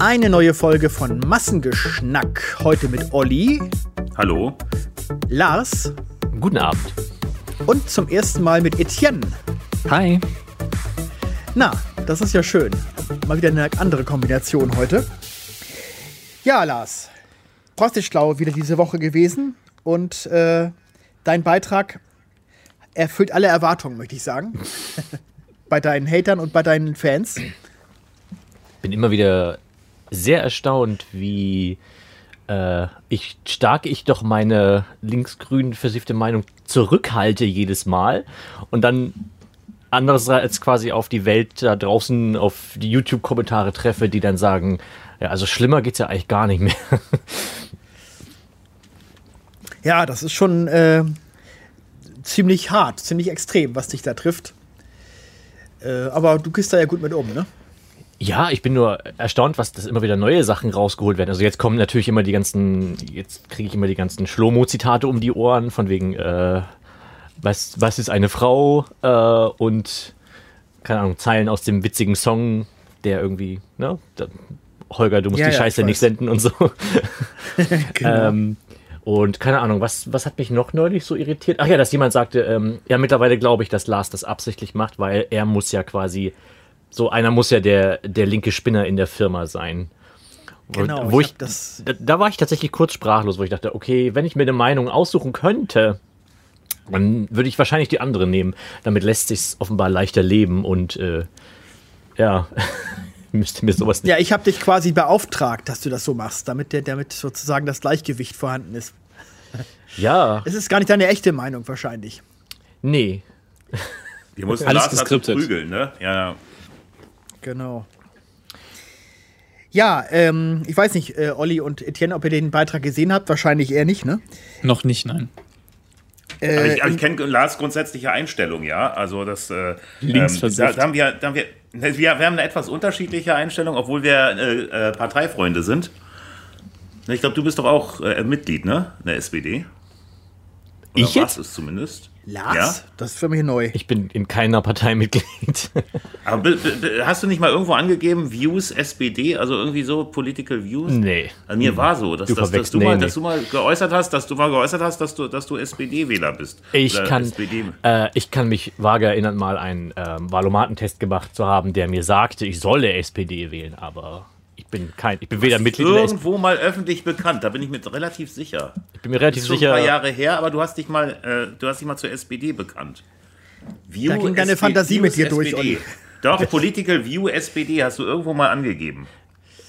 Eine neue Folge von Massengeschnack. Heute mit Olli. Hallo. Lars. Guten Abend. Und zum ersten Mal mit Etienne. Hi. Na, das ist ja schön. Mal wieder eine andere Kombination heute. Ja, Lars. Schlau wieder diese Woche gewesen. Und äh, dein Beitrag erfüllt alle Erwartungen, möchte ich sagen. bei deinen Hatern und bei deinen Fans. Bin immer wieder sehr erstaunt, wie äh, ich, stark ich doch meine linksgrün versiffte Meinung zurückhalte jedes Mal und dann andererseits quasi auf die Welt da draußen, auf die YouTube-Kommentare treffe, die dann sagen, ja, also schlimmer geht es ja eigentlich gar nicht mehr. Ja, das ist schon äh, ziemlich hart, ziemlich extrem, was dich da trifft. Äh, aber du gehst da ja gut mit um, ne? Ja, ich bin nur erstaunt, was das immer wieder neue Sachen rausgeholt werden. Also jetzt kommen natürlich immer die ganzen, jetzt kriege ich immer die ganzen Schlomo-Zitate um die Ohren, von wegen, äh, was, was ist eine Frau äh, und keine Ahnung, Zeilen aus dem witzigen Song, der irgendwie, ne? Da, Holger, du musst ja, die Scheiße nicht senden und so. genau. ähm, und keine Ahnung, was, was hat mich noch neulich so irritiert? Ach ja, dass jemand sagte, ähm, ja, mittlerweile glaube ich, dass Lars das absichtlich macht, weil er muss ja quasi so einer muss ja der, der linke Spinner in der Firma sein. Genau, wo ich, ich das da, da, war ich tatsächlich kurz sprachlos, wo ich dachte, okay, wenn ich mir eine Meinung aussuchen könnte, dann würde ich wahrscheinlich die andere nehmen. Damit lässt sich offenbar leichter leben und äh, ja, müsste mir sowas nicht. Ja, ich habe dich quasi beauftragt, dass du das so machst, damit, der, damit sozusagen das Gleichgewicht vorhanden ist. Ja. Es ist gar nicht deine echte Meinung wahrscheinlich. Nee. Wir mussten Alles Lars geskriptet. prügeln, ne? Ja. Genau. Ja, ähm, ich weiß nicht, äh, Olli und Etienne, ob ihr den Beitrag gesehen habt. Wahrscheinlich eher nicht, ne? Noch nicht, nein. Äh, ich, ich kenne Lars grundsätzliche Einstellung, ja. Also das äh, ähm, da, da, haben wir, da haben wir, wir, wir haben eine etwas unterschiedliche Einstellung, obwohl wir äh, äh Parteifreunde sind. Ich glaube, du bist doch auch äh, Mitglied, ne? In der SPD. Oder ich jetzt? es zumindest. Lars? Ja? Das ist für mich neu. Ich bin in keiner Partei Mitglied. Aber hast du nicht mal irgendwo angegeben, Views SPD, also irgendwie so Political Views? Nee. An mir war so, dass du, dass, dass, du nee, mal, nee. dass du mal geäußert hast, dass du mal geäußert hast, dass du, dass du SPD-Wähler bist. Ich kann, äh, ich kann mich vage erinnern, mal einen ähm, Valomatentest gemacht zu haben, der mir sagte, ich solle SPD wählen, aber bin kein, ich bin weder Mitglied irgendwo mal öffentlich bekannt. Da bin ich mir relativ sicher. Ich bin mir relativ das ist sicher. Ein paar Jahre her, aber du hast dich mal, äh, du hast dich mal zur SPD bekannt. View da ging deine Fantasie mit dir durch. Olli. Doch, Political View SPD hast du irgendwo mal angegeben.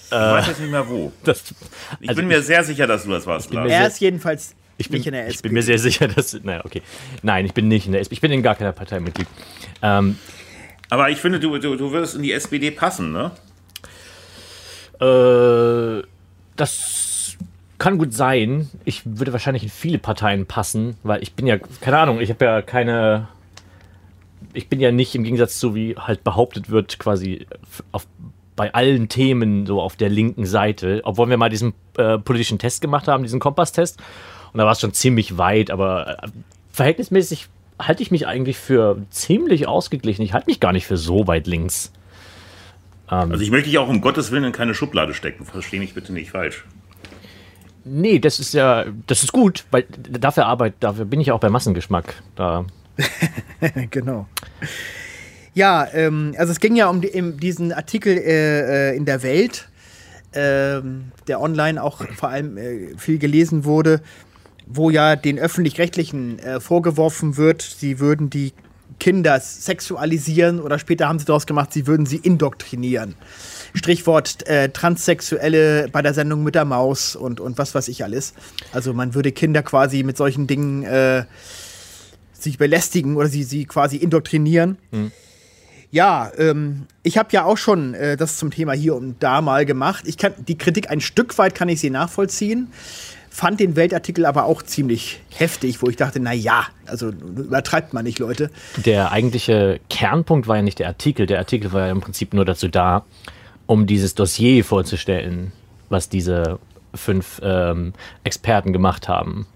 Ich äh, weiß jetzt nicht mehr wo. Das, also ich bin mir sehr sicher, dass du das warst. Er ist jedenfalls ich bin, nicht in der SPD. Ich bin mir sehr sicher, dass. Naja, okay. Nein, ich bin nicht in der SPD. Ich bin in gar keiner Partei Mitglied. Ähm, aber ich finde, du, du, du würdest in die SPD passen, ne? Äh, das kann gut sein. Ich würde wahrscheinlich in viele Parteien passen, weil ich bin ja, keine Ahnung, ich habe ja keine. Ich bin ja nicht im Gegensatz zu wie halt behauptet wird, quasi auf, bei allen Themen so auf der linken Seite. Obwohl wir mal diesen äh, politischen Test gemacht haben, diesen Kompass-Test. Und da war es schon ziemlich weit, aber äh, verhältnismäßig halte ich mich eigentlich für ziemlich ausgeglichen. Ich halte mich gar nicht für so weit links. Ähm, also ich möchte dich auch um Gottes Willen in keine Schublade stecken. Verstehe mich bitte nicht falsch. Nee, das ist ja, das ist gut, weil dafür arbeite, dafür bin ich auch bei Massengeschmack. Da. genau. Ja, ähm, also es ging ja um, die, um diesen Artikel äh, äh, in der Welt, äh, der online auch vor allem äh, viel gelesen wurde, wo ja den öffentlich-rechtlichen äh, vorgeworfen wird, sie würden die Kinder sexualisieren oder später haben sie daraus gemacht, sie würden sie indoktrinieren. Stichwort äh, Transsexuelle bei der Sendung mit der Maus und, und was weiß ich alles. Also man würde Kinder quasi mit solchen Dingen äh, sich belästigen oder sie, sie quasi indoktrinieren. Mhm. Ja, ähm, ich habe ja auch schon äh, das zum Thema hier und da mal gemacht. Ich kann die Kritik ein Stück weit kann ich sie nachvollziehen fand den Weltartikel aber auch ziemlich heftig, wo ich dachte, na ja, also übertreibt man nicht, Leute. Der eigentliche Kernpunkt war ja nicht der Artikel. Der Artikel war ja im Prinzip nur dazu da, um dieses Dossier vorzustellen, was diese fünf ähm, Experten gemacht haben.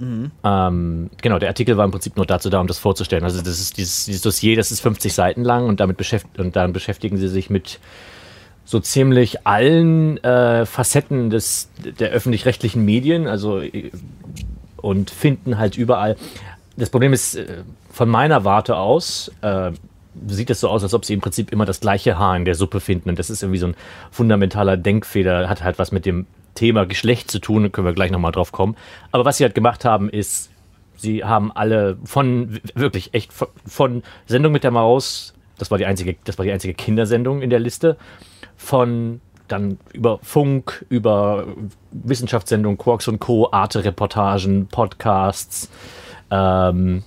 Mhm. Ähm, genau, der Artikel war im Prinzip nur dazu da, um das vorzustellen. Also das ist dieses, dieses Dossier, das ist 50 Seiten lang und damit beschäftigt und dann beschäftigen sie sich mit so ziemlich allen äh, Facetten des, der öffentlich-rechtlichen Medien, also äh, und finden halt überall. Das Problem ist, äh, von meiner Warte aus, äh, sieht es so aus, als ob sie im Prinzip immer das gleiche Haar in der Suppe finden. Und das ist irgendwie so ein fundamentaler Denkfehler, hat halt was mit dem Thema Geschlecht zu tun, können wir gleich nochmal drauf kommen. Aber was sie halt gemacht haben, ist, sie haben alle von, wirklich echt, von, von Sendung mit der Maus, das war die einzige, das war die einzige Kindersendung in der Liste, von dann über Funk, über Wissenschaftssendungen, Quarks und Co., Arte-Reportagen, Podcasts, ähm,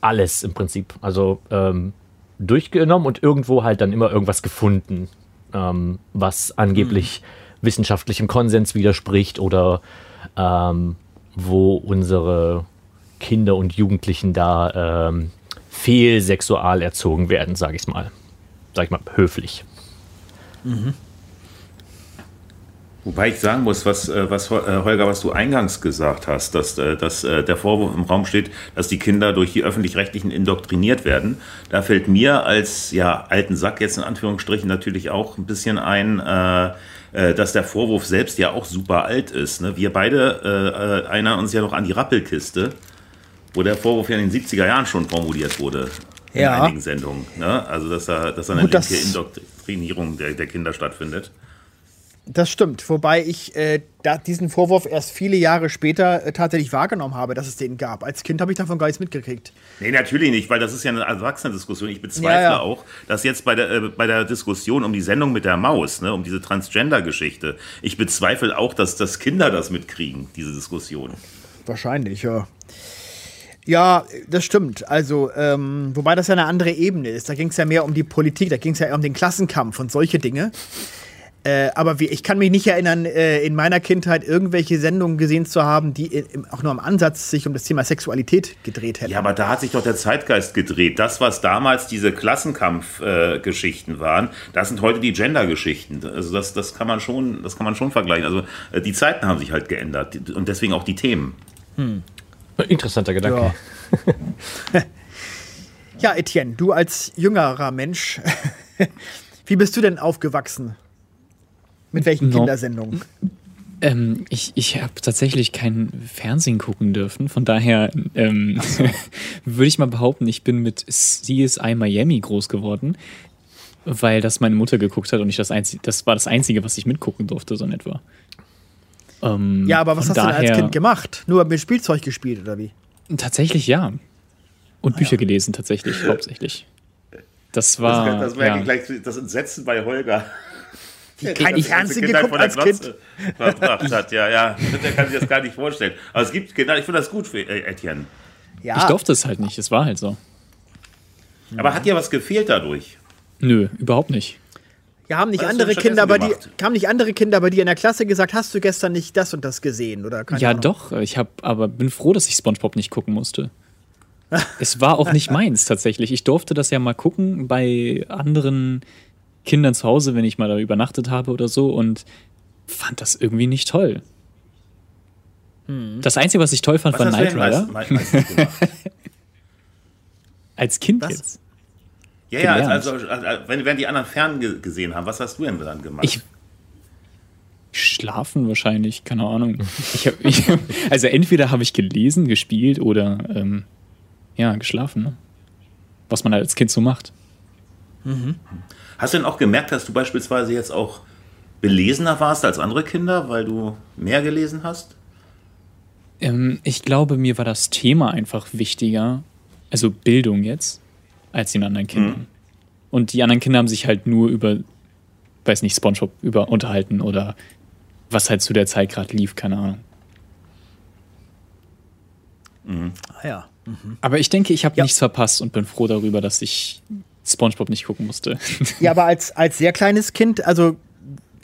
alles im Prinzip. Also ähm, durchgenommen und irgendwo halt dann immer irgendwas gefunden, ähm, was angeblich mhm. wissenschaftlichem Konsens widerspricht oder ähm, wo unsere Kinder und Jugendlichen da ähm, fehlsexual erzogen werden, sage ich mal. Sag ich mal, höflich. Mhm. Wobei ich sagen muss, was, äh, was äh, Holger, was du eingangs gesagt hast, dass, äh, dass der Vorwurf im Raum steht, dass die Kinder durch die öffentlich-rechtlichen indoktriniert werden. Da fällt mir als ja, alten Sack jetzt in Anführungsstrichen natürlich auch ein bisschen ein, dass der Vorwurf selbst ja auch super alt ist. Ne? Wir beide erinnern uns ja noch an die Rappelkiste, wo der Vorwurf ja in den 70er Jahren schon formuliert wurde in ja. einigen Sendungen. Ne? Also dass da, dass da eine Gut, linke Indoktrinierung der, der Kinder stattfindet. Das stimmt, wobei ich äh, da diesen Vorwurf erst viele Jahre später äh, tatsächlich wahrgenommen habe, dass es den gab. Als Kind habe ich davon gar nichts mitgekriegt. Nee, natürlich nicht, weil das ist ja eine Erwachsenendiskussion. Ich bezweifle ja, ja. auch, dass jetzt bei der, äh, bei der Diskussion um die Sendung mit der Maus, ne, um diese Transgender-Geschichte, ich bezweifle auch, dass, dass Kinder das mitkriegen, diese Diskussion. Wahrscheinlich, ja. Ja, das stimmt. Also, ähm, wobei das ja eine andere Ebene ist. Da ging es ja mehr um die Politik, da ging es ja um den Klassenkampf und solche Dinge. Äh, aber wie, ich kann mich nicht erinnern, äh, in meiner Kindheit irgendwelche Sendungen gesehen zu haben, die in, auch nur am Ansatz sich um das Thema Sexualität gedreht hätten. Ja, aber da hat sich doch der Zeitgeist gedreht. Das, was damals diese Klassenkampfgeschichten äh, waren, das sind heute die Gender-Geschichten. Also das, das, kann man schon, das kann man schon vergleichen. Also äh, die Zeiten haben sich halt geändert und deswegen auch die Themen. Hm. Interessanter Gedanke. Ja. ja, Etienne, du als jüngerer Mensch, wie bist du denn aufgewachsen? Mit welchen no. Kindersendungen? Ähm, ich ich habe tatsächlich kein Fernsehen gucken dürfen. Von daher ähm, so. würde ich mal behaupten, ich bin mit CSI Miami groß geworden, weil das meine Mutter geguckt hat und ich das einzige, das war das Einzige, was ich mitgucken durfte, so in etwa. Ähm, ja, aber was hast daher, du denn als Kind gemacht? Nur mit Spielzeug gespielt oder wie? Tatsächlich ja. Und ah, Bücher ja. gelesen, tatsächlich, hauptsächlich. Das war. Das, das wäre ja. gleich das Entsetzen bei Holger. Die kein Fernsehen geguckt als Kind. Verbracht hat. Ja, ja, der kann sich das gar nicht vorstellen. Aber es gibt Kinder, ich finde das gut für äh, Etienne. Ja. Ich durfte es halt nicht, es war halt so. Aber hat dir was gefehlt dadurch? Nö, überhaupt nicht. Ja, haben nicht andere Kinder bei dir, haben nicht andere Kinder bei dir in der Klasse gesagt, hast du gestern nicht das und das gesehen oder Ja, Ahnung. doch, ich habe aber bin froh, dass ich SpongeBob nicht gucken musste. es war auch nicht meins tatsächlich. Ich durfte das ja mal gucken bei anderen Kindern zu Hause, wenn ich mal da übernachtet habe oder so und fand das irgendwie nicht toll. Hm. Das Einzige, was ich toll fand, was war Knight Rider. Meist, meist Als Kind was? jetzt. Ja, ja, also, also, also, wenn, wenn die anderen fern gesehen haben, was hast du denn dann gemacht? Ich Schlafen wahrscheinlich, keine Ahnung. Ich hab, ich, also entweder habe ich gelesen, gespielt oder ähm, ja, geschlafen. Ne? Was man halt als Kind so macht. Mhm. Hast du denn auch gemerkt, dass du beispielsweise jetzt auch belesener warst als andere Kinder, weil du mehr gelesen hast? Ähm, ich glaube, mir war das Thema einfach wichtiger, also Bildung jetzt, als den anderen Kindern. Mhm. Und die anderen Kinder haben sich halt nur über, weiß nicht, Spongebob über unterhalten oder was halt zu der Zeit gerade lief, keine Ahnung. Mhm. Ah ja. Mhm. Aber ich denke, ich habe ja. nichts verpasst und bin froh darüber, dass ich SpongeBob nicht gucken musste. Ja, aber als, als sehr kleines Kind, also,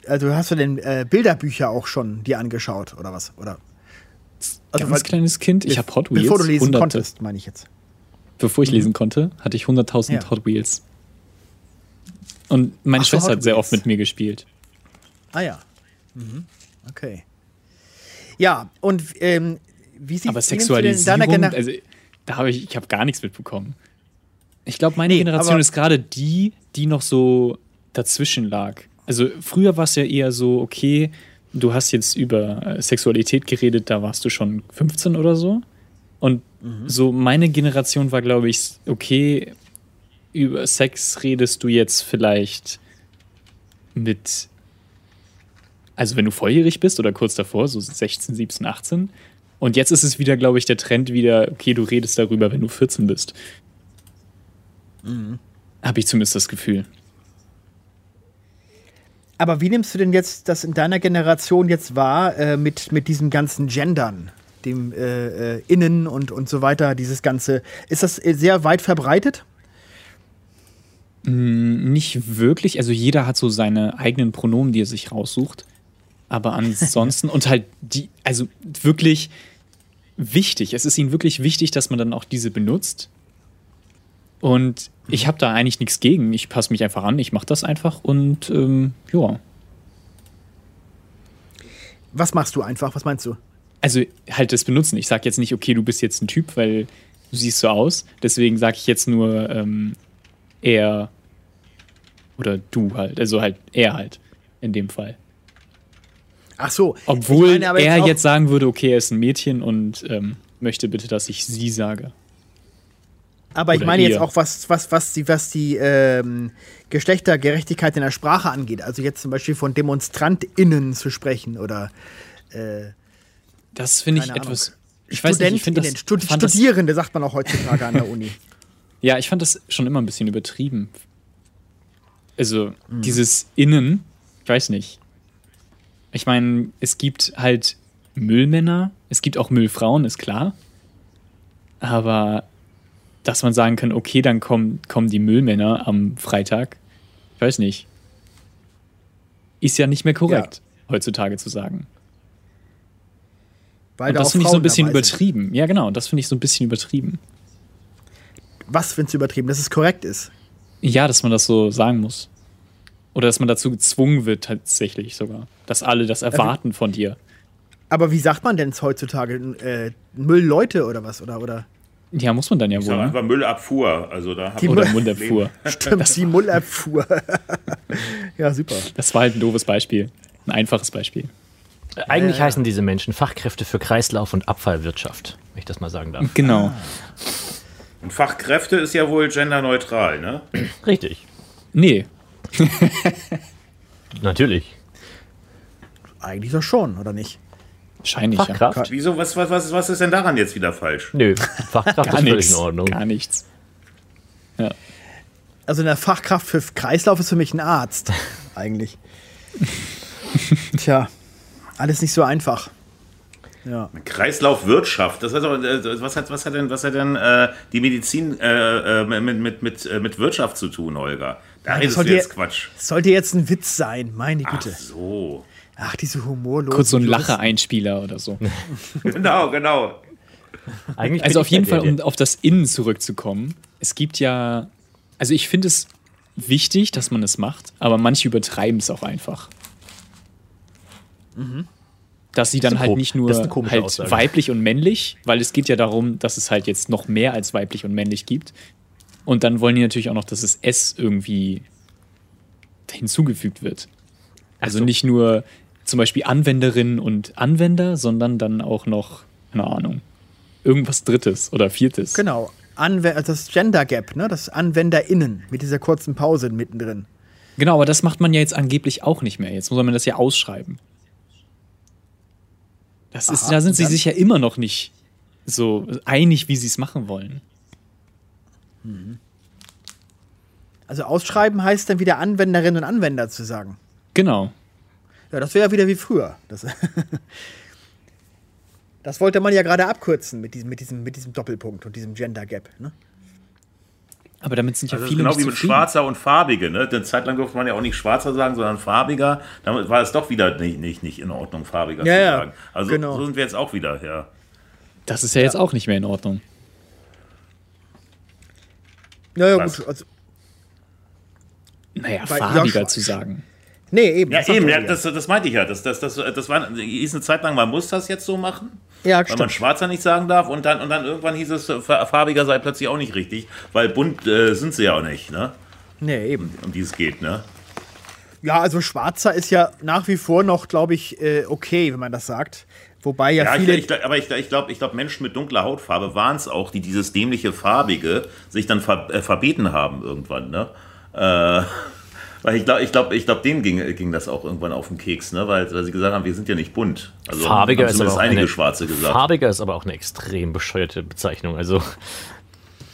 also hast du denn äh, Bilderbücher auch schon dir angeschaut oder was? Oder? Also, Ganz kleines Kind, ich habe Hot Wheels. Bevor du lesen hunderte. konntest, meine ich jetzt. Bevor ich mhm. lesen konnte, hatte ich 100.000 ja. Hot Wheels. Und meine Ach, Schwester hat sehr oft mit mir gespielt. Ah ja. Mhm. Okay. Ja, und ähm, wie sieht Sexualisierung, in deiner also, da habe ich, ich habe gar nichts mitbekommen. Ich glaube, meine nee, Generation ist gerade die, die noch so dazwischen lag. Also früher war es ja eher so, okay, du hast jetzt über äh, Sexualität geredet, da warst du schon 15 oder so. Und so meine Generation war, glaube ich, okay, über Sex redest du jetzt vielleicht mit, also wenn du volljährig bist oder kurz davor, so 16, 17, 18. Und jetzt ist es wieder, glaube ich, der Trend wieder, okay, du redest darüber, wenn du 14 bist. Habe ich zumindest das Gefühl. Aber wie nimmst du denn jetzt das in deiner Generation jetzt wahr äh, mit, mit diesem ganzen Gendern? Dem äh, äh, Innen und, und so weiter, dieses Ganze. Ist das äh, sehr weit verbreitet? Nicht wirklich. Also jeder hat so seine eigenen Pronomen, die er sich raussucht. Aber ansonsten, und halt die, also wirklich wichtig. Es ist ihnen wirklich wichtig, dass man dann auch diese benutzt. Und ich habe da eigentlich nichts gegen. Ich passe mich einfach an, ich mache das einfach und ähm, ja. Was machst du einfach? Was meinst du? Also halt das Benutzen. Ich sage jetzt nicht, okay, du bist jetzt ein Typ, weil du siehst so aus. Deswegen sage ich jetzt nur ähm, er oder du halt. Also halt er halt in dem Fall. Ach so. Obwohl ich meine er auch- jetzt sagen würde, okay, er ist ein Mädchen und ähm, möchte bitte, dass ich sie sage. Aber ich Oder meine jetzt ihr. auch, was, was, was die, was die ähm, Geschlechtergerechtigkeit in der Sprache angeht. Also jetzt zum Beispiel von DemonstrantInnen zu sprechen oder Das finde ich Keine etwas. Ich weiß nicht, ich finde das, StudentInnen, Stud das, Studierende sagt man auch heutzutage an der Uni. Ja, ich fand das schon immer ein bisschen übertrieben. Also, Mhm. dieses Innen, ich weiß nicht. Ich meine, es gibt halt Müllmänner, es gibt auch Müllfrauen, ist klar. Aber dass man sagen kann, okay, dann kommen, kommen die Müllmänner am Freitag, ich weiß nicht. Ist ja nicht mehr korrekt, heutzutage zu sagen. Weil Und da das finde ich so ein bisschen dabei sind. übertrieben. Ja, genau, das finde ich so ein bisschen übertrieben. Was findest du übertrieben? Dass es korrekt ist. Ja, dass man das so sagen muss. Oder dass man dazu gezwungen wird, tatsächlich sogar. Dass alle das erwarten von dir. Aber wie sagt man denn es heutzutage? Äh, Müllleute oder was? Oder, oder? Ja, muss man dann ja Ich wohl. sag Ne? einfach Müllabfuhr. Also da Die Oder Mundabfuhr. Stimmt, die Müllabfuhr. ja, super. Das war halt ein doofes Beispiel. Ein einfaches Beispiel. Eigentlich heißen diese Menschen Fachkräfte für Kreislauf- und Abfallwirtschaft, wenn ich das mal sagen darf. Genau. Und Fachkräfte ist ja wohl genderneutral, ne? Richtig. Nee. Natürlich. Eigentlich doch schon, oder nicht? Wahrscheinlich. Ja. Fachkraft? Wieso, was, was, was, was ist denn daran jetzt wieder falsch? Nö, Fachkraft Gar ist völlig nichts. in Ordnung. Gar nichts. Also eine Fachkraft für Kreislauf ist für mich ein Arzt. Eigentlich. Tja, alles nicht so einfach. Ja. Kreislaufwirtschaft. Das heißt aber, äh, was hat, was hat denn, was hat denn äh, die Medizin äh, äh, mit, mit, mit, äh, mit Wirtschaft zu tun, Holger? Da redest du jetzt Quatsch. Das sollte jetzt ein Witz sein, meine Ach Güte. so. Ach, diese humorlosen. Kurz so ein. Lacher-Einspieler oder so. Genau, genau. Eigentlich Also auf jeden Fall, um auf das Innen zurückzukommen. Es gibt ja, also ich finde es wichtig, dass man es macht, aber manche übertreiben es auch einfach. Dass sie dann halt nicht Mhm. nur halt Aussage. weiblich und männlich, weil es geht ja darum, dass es halt jetzt noch mehr als weiblich und männlich gibt. Und dann wollen die natürlich auch noch, dass es S irgendwie hinzugefügt wird. Also nicht nur zum Beispiel Anwenderinnen und Anwender, sondern dann auch noch, keine Ahnung, irgendwas Drittes oder Viertes. Genau. Anwe also das Gender Gap, ne? Das AnwenderInnen mit dieser kurzen Pause mittendrin. Genau, aber das macht man ja jetzt angeblich auch nicht mehr. Jetzt muss man das ja ausschreiben. Das ist, Aha, da sind sie sich ja immer noch nicht so einig, wie sie es machen wollen. Also ausschreiben heißt dann wieder Anwenderinnen und Anwender zu sagen. Genau. Ja, das wäre ja wieder wie früher. Das, das wollte man ja gerade abkürzen mit diesem, mit, diesem, mit diesem Doppelpunkt und diesem Gender Gap. Ne? Aber damit sind ja ist viele genau nicht wie mit zufrieden. Schwarzer und Farbige. Ne? Eine Zeit lang durfte man ja auch nicht Schwarzer sagen, sondern Farbiger. Damit war es doch wieder nicht, nicht, nicht in Ordnung, Farbiger Ja, zu ja, sagen. Also genau. so sind wir jetzt auch wieder, ja. Das ist ja jetzt auch nicht mehr in Ordnung. Naja, Was? gut. Also, Naja, farbiger ja, zu sagen. nee, eben. Ja, das eben, ja, das, das meinte ich ja. Das, das, das, das war, hieß eine Zeit lang, man muss das jetzt so machen, ja, weil man stimmt. Schwarzer nicht sagen darf. Und dann, und dann irgendwann hieß es, fa- farbiger sei plötzlich auch nicht richtig, weil bunt äh, sind sie ja auch nicht, ne? Nee, eben. um die es geht, ne? Ja, also schwarzer ist ja nach wie vor noch, glaube ich, äh, okay, wenn man das sagt. Wobei ja, Ja, ich, viele. ich, glaub- aber ich, ich glaube, ich glaub, Menschen mit dunkler Hautfarbe waren es auch, die dieses dämliche Farbige sich dann ver, äh, verbeten haben irgendwann. Ne? Äh, weil ich glaube, ich glaub, ich glaub, denen ging, ging das auch irgendwann auf den Keks, ne? weil, weil sie gesagt haben, wir sind ja nicht bunt. Also Farbiger ist aber auch einige eine, Schwarze gesagt. Farbiger ist aber auch eine extrem bescheuerte Bezeichnung. Also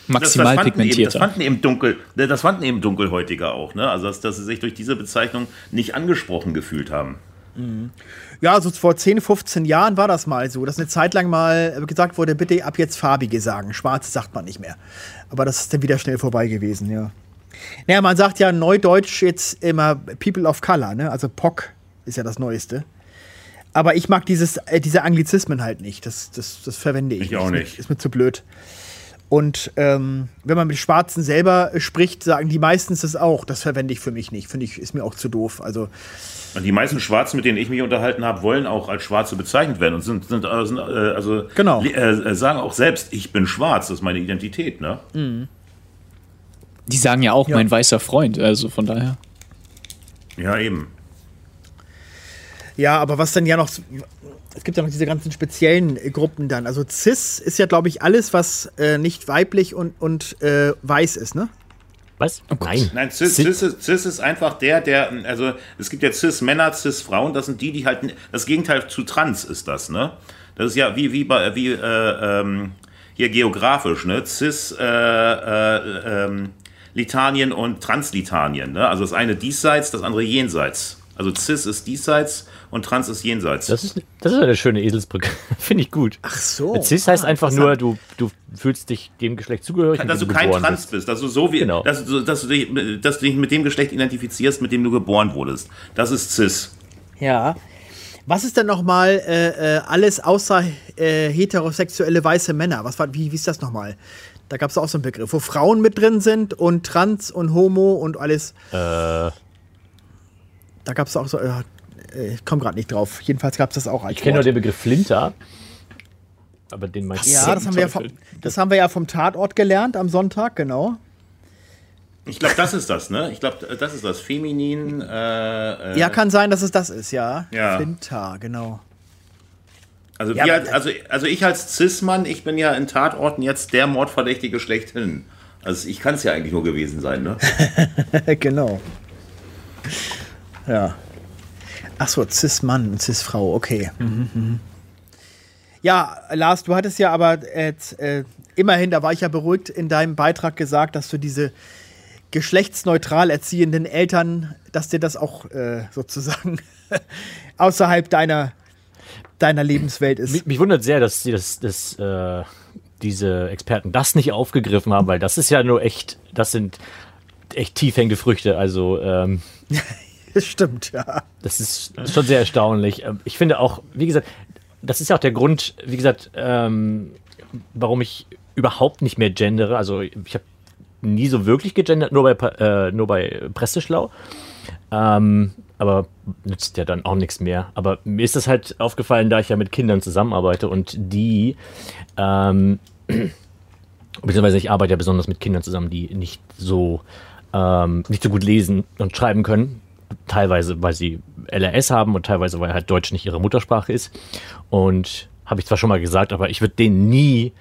Maximal das, das fanden eben, das pigmentierter. fanden eben dunkel, ne, das fanden eben Dunkelhäutige auch, ne? Also dass, dass sie sich durch diese Bezeichnung nicht angesprochen gefühlt haben. Ja, so vor 10, 15 Jahren war das mal so, dass eine Zeit lang mal gesagt wurde, bitte ab jetzt farbige sagen. Schwarze sagt man nicht mehr. Aber das ist dann wieder schnell vorbei gewesen, ja. Naja, man sagt ja neudeutsch jetzt immer People of Color, ne? Also POC ist ja das Neueste. Aber ich mag dieses, äh, diese Anglizismen halt nicht. Das, das, das verwende ich, Ich auch Ist mir- nicht. Ist mir zu blöd. Und ähm, wenn man mit Schwarzen selber äh, spricht, sagen die meistens das auch. Das verwende ich für mich nicht. Finde ich, ist mir auch zu doof. Also, Und die meisten Schwarzen, mit denen ich mich unterhalten habe, wollen auch als Schwarze bezeichnet werden und sind, sind, äh, sind äh, also Genau. äh, sagen auch selbst, ich bin schwarz, das ist meine Identität, ne? Die sagen ja auch Ja. mein weißer Freund, also von daher. Ja, eben. Ja, aber was dann ja noch. Es gibt ja noch diese ganzen speziellen Gruppen dann. Also Cis ist ja, glaube ich, alles, was äh, nicht weiblich und, und äh, weiß ist, ne? was? Nein. Nein, Cis, Cis- Cis, ist- Cis ist einfach der, der, also es gibt ja Cis-Männer, Cis-Frauen, das sind die, die halt, das Gegenteil zu Trans ist das, ne? Das ist ja wie, wie, bei, wie äh, ähm, hier geografisch, ne? Cis, äh, äh, ähm, Litanien und Translitanien, ne? Also das eine diesseits, das andere jenseits. Also Cis ist diesseits und Trans ist jenseits. Das ist, das ist eine schöne Eselsbrücke. Finde ich gut. Ach so. Cis heißt einfach nur, du, du fühlst dich dem Geschlecht zugehörig. mit dass du kein geboren Trans bist. bist, dass du so wie, Genau. dass, du, dass, du dich, dass du dich mit dem Geschlecht identifizierst, mit dem du geboren wurdest. Das ist Cis. Ja. Was ist denn nochmal äh, äh, alles außer äh, heterosexuelle weiße Männer? Was war, wie, wie ist das nochmal? Da gab es auch so einen Begriff, wo Frauen mit drin sind und Trans und Homo und alles. Äh, Da gab es auch so. Äh, ich komme gerade nicht drauf. Jedenfalls gab es das auch als ich kenne nur den Begriff Flinter. Aber den meinst du? Ja, das haben, wir ja vom, das haben wir ja vom Tatort gelernt am Sonntag, genau. Ich glaube, das ist das, ne? Ich glaube, das ist das. Feminin. Äh, äh, Ja, kann sein, dass es das ist, ja. Ja. Flinta, genau. Also, ja, als- also, also ich als Cis-Mann, ich bin ja in Tatorten jetzt der Mordverdächtige schlechthin. Also ich kann es ja eigentlich nur gewesen sein, ne? genau. Ja. Ach so, Cis-Mann und Cis-Frau, okay. Mhm, Ja, Lars, du hattest ja aber äh, äh, immerhin, da war ich ja beruhigt, in deinem Beitrag gesagt, dass du diese geschlechtsneutral erziehenden Eltern, dass dir das auch äh, sozusagen außerhalb deiner, deiner Lebenswelt ist. Mich, mich wundert sehr, dass sie das, das, äh, diese Experten das nicht aufgegriffen haben, weil das ist ja nur echt, das sind echt tiefhängende Früchte. Also ähm, Das stimmt, ja. das ist schon sehr erstaunlich. Ähm, Ich finde auch, wie gesagt, das ist ja auch der Grund, wie gesagt, ähm, warum ich überhaupt nicht mehr gendere. Also ich habe nie so wirklich gegendert, nur bei, äh, nur bei Presseschlau. Ähm, aber nützt ja dann auch nichts mehr. Aber mir ist das halt aufgefallen, da ich ja mit Kindern zusammenarbeite und die, ähm, beziehungsweise ich arbeite ja besonders mit Kindern zusammen, die nicht so, ähm, nicht so gut lesen und schreiben können. Teilweise, weil sie LRS haben und teilweise, weil halt Deutsch nicht ihre Muttersprache ist. Und habe ich zwar schon mal gesagt, aber ich würde denen nie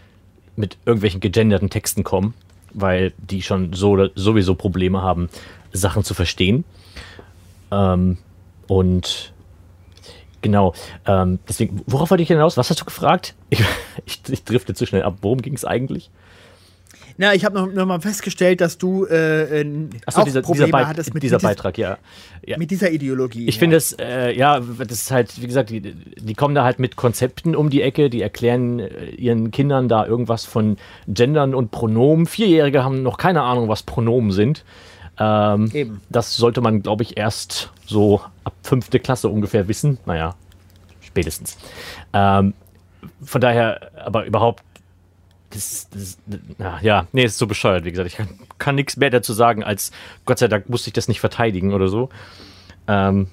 mit irgendwelchen gegenderten Texten kommen, weil die schon so sowieso Probleme haben, Sachen zu verstehen. Ähm, und genau, ähm, deswegen, worauf wollte ich hinaus? Was hast du gefragt? Ich, ich, ich drifte zu schnell ab. Worum ging es eigentlich? Na, ich habe noch, noch mal festgestellt, dass du äh, Achso, auch dieser, Probleme dieser, hattest mit, dieser mit, Beitrag, ja. ja. mit dieser Ideologie. Ich ja. finde es, äh, ja, das ist halt, wie gesagt, die, die kommen da halt mit Konzepten um die Ecke, die erklären äh, ihren Kindern da irgendwas von Gendern und Pronomen. Vierjährige haben noch keine Ahnung, was Pronomen sind. Ähm, Eben. Das sollte man, glaube ich, erst so ab fünfte Klasse ungefähr wissen. Naja, spätestens. Ähm, von daher, aber überhaupt, das, das, na, ja, nee, ist so bescheuert, wie gesagt. Ich kann, kann nichts mehr dazu sagen, als Gott sei Dank musste ich das nicht verteidigen oder so. Ähm,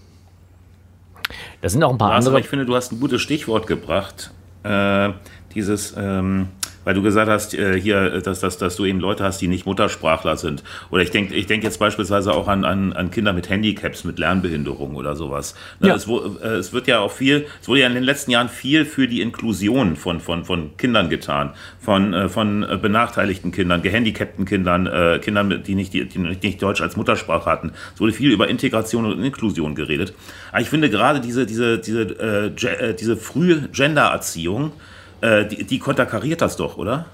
da sind auch ein paar Lars, aber andere. ich finde, du hast ein gutes Stichwort gebracht. Äh, dieses, ähm, weil du gesagt hast, äh, hier, dass, dass, dass du eben Leute hast, die nicht Muttersprachler sind. Oder ich denke ich denk jetzt beispielsweise auch an, an, an Kinder mit Handicaps, mit Lernbehinderung oder sowas. Ne, Ja. es, äh, es wird ja auch viel, es wurde ja in den letzten Jahren viel für die Inklusion von, von, von Kindern getan, von, äh, von äh, benachteiligten Kindern, gehandicapten Kindern, äh, Kindern, die nicht, die, die nicht Deutsch als Muttersprache hatten. Es wurde viel über Integration und Inklusion geredet. Aber ich finde gerade diese, diese, diese, äh, äh, diese frühe Gendererziehung, äh, die, die konterkariert das doch, oder?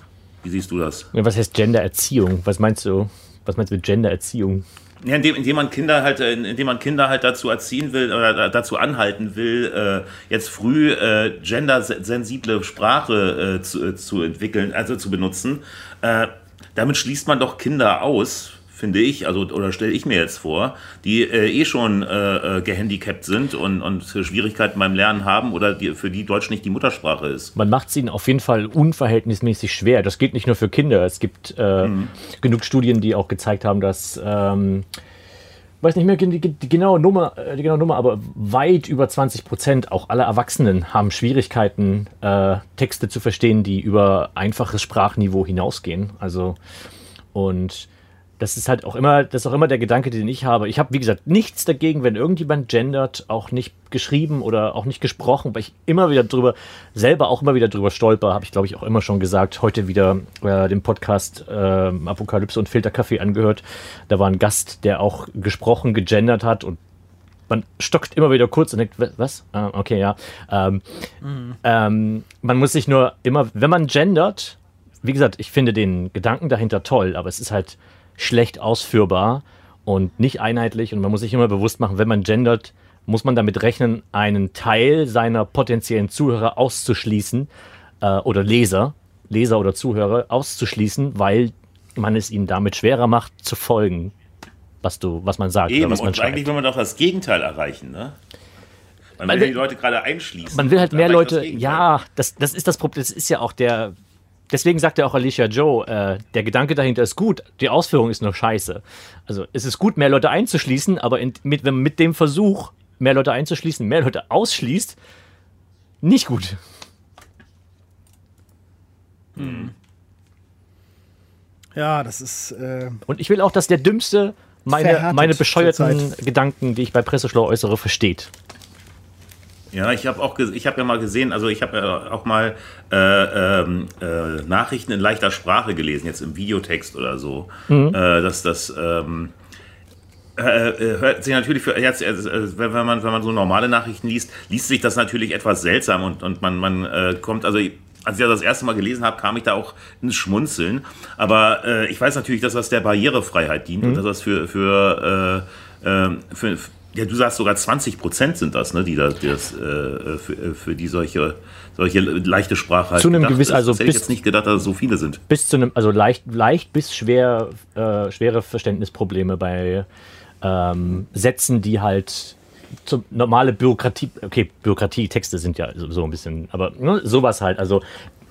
Wie siehst du das? Ja, Was heißt Gendererziehung? Was meinst du? Was meinst du mit Gendererziehung? Ja, indem, indem man Kinder halt, äh, indem man Kinder halt dazu erziehen will oder da- dazu anhalten will, äh, jetzt früh äh, gendersensible Sprache äh, zu, äh, zu entwickeln, also zu benutzen. Äh, damit schließt man doch Kinder aus, finde ich, also oder stelle ich mir jetzt vor, die äh, eh schon äh, äh, gehandicapt sind und, und Schwierigkeiten beim Lernen haben oder die, für die Deutsch nicht die Muttersprache ist. Man macht es ihnen auf jeden Fall unverhältnismäßig schwer. Das gilt nicht nur für Kinder. Es gibt äh, genug Studien, die auch gezeigt haben, dass, ähm, weiß nicht mehr die, die, genaue Nummer, äh, die genaue Nummer, aber weit über 20 Prozent auch aller Erwachsenen haben Schwierigkeiten, äh, Texte zu verstehen, die über einfaches Sprachniveau hinausgehen. Also und das ist halt auch immer, das ist auch immer der Gedanke, den ich habe. Ich habe, wie gesagt, nichts dagegen, wenn irgendjemand gendert, auch nicht geschrieben oder auch nicht gesprochen, weil ich immer wieder drüber, selber auch immer wieder drüber stolper, habe ich glaube ich auch immer schon gesagt, heute wieder äh, den Podcast äh, Apokalypse und Filterkaffee angehört. Da war ein Gast, der auch gesprochen, gegendert hat und man stockt immer wieder kurz und denkt, "wa- was? Ah, okay, ja. Ähm, ähm, man muss sich nur immer, wenn man gendert, wie gesagt, ich finde den Gedanken dahinter toll, aber es ist halt schlecht ausführbar und nicht einheitlich und man muss sich immer bewusst machen, wenn man gendert, muss man damit rechnen, einen Teil seiner potenziellen Zuhörer auszuschließen äh, oder Leser, Leser oder Zuhörer auszuschließen, weil man es ihnen damit schwerer macht zu folgen, was du, was man sagt Eben, oder was man und eigentlich schreibt. will man doch das Gegenteil erreichen, ne? Man, Man will will- die Leute gerade einschließen. Man will halt mehr das Leute, Gegenteil. ja, das, das ist das Problem, das ist ja auch der, deswegen sagt ja auch Alicia Joe, äh, der Gedanke dahinter ist gut, die Ausführung ist nur scheiße. Also es ist gut, mehr Leute einzuschließen, aber in, mit, wenn man mit dem Versuch, mehr Leute einzuschließen, mehr Leute ausschließt, nicht gut. Ja, das ist. Äh, Und ich will auch, dass der Dümmste meine, meine bescheuerten. Gedanken, die ich bei Presseschlau äußere, versteht. Ja, ich habe auch, ich habe ja mal gesehen, also ich habe ja auch mal äh, ähm, äh, Nachrichten in leichter Sprache gelesen, jetzt im Videotext oder so, Mhm. äh, dass das ähm, äh, äh, hört sich natürlich für jetzt, äh, wenn man wenn man so normale Nachrichten liest, liest sich das natürlich etwas seltsam und und man man kommt also als ich das das erste Mal gelesen habe, kam ich da auch ins Schmunzeln. Aber ich weiß natürlich, dass das der Barrierefreiheit dient und dass das für für, äh, äh, für ja, du sagst sogar 20 Prozent sind das, ne, die das, die das äh, für, für die solche solche leichte Sprache halt Zu einem gewissen- also bis- jetzt nicht gedacht, dass es so viele sind. bis zu einem, also leicht, leicht bis schwer, äh, schwere Verständnisprobleme bei ähm, Sätzen, die halt so normale Bürokratie, okay, Bürokratie-Texte sind ja so, so ein bisschen, aber ne, sowas halt. Also,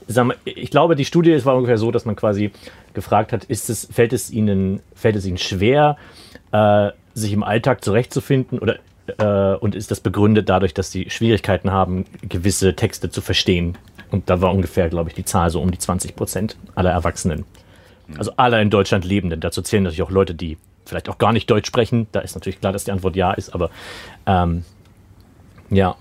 mal, ich glaube, die Studie es war ungefähr so, dass man quasi gefragt hat, ist es, fällt es ihnen, fällt es ihnen schwer, äh, sich im Alltag zurechtzufinden oder äh, und ist das begründet dadurch, dass sie Schwierigkeiten haben, gewisse Texte zu verstehen? Und da war ungefähr, glaube ich, die Zahl so um die 20 Prozent aller Erwachsenen. Also aller in Deutschland Lebenden. Dazu zählen natürlich auch Leute, die vielleicht auch gar nicht Deutsch sprechen. Da ist natürlich klar, dass die Antwort ja ist, aber ähm, ja.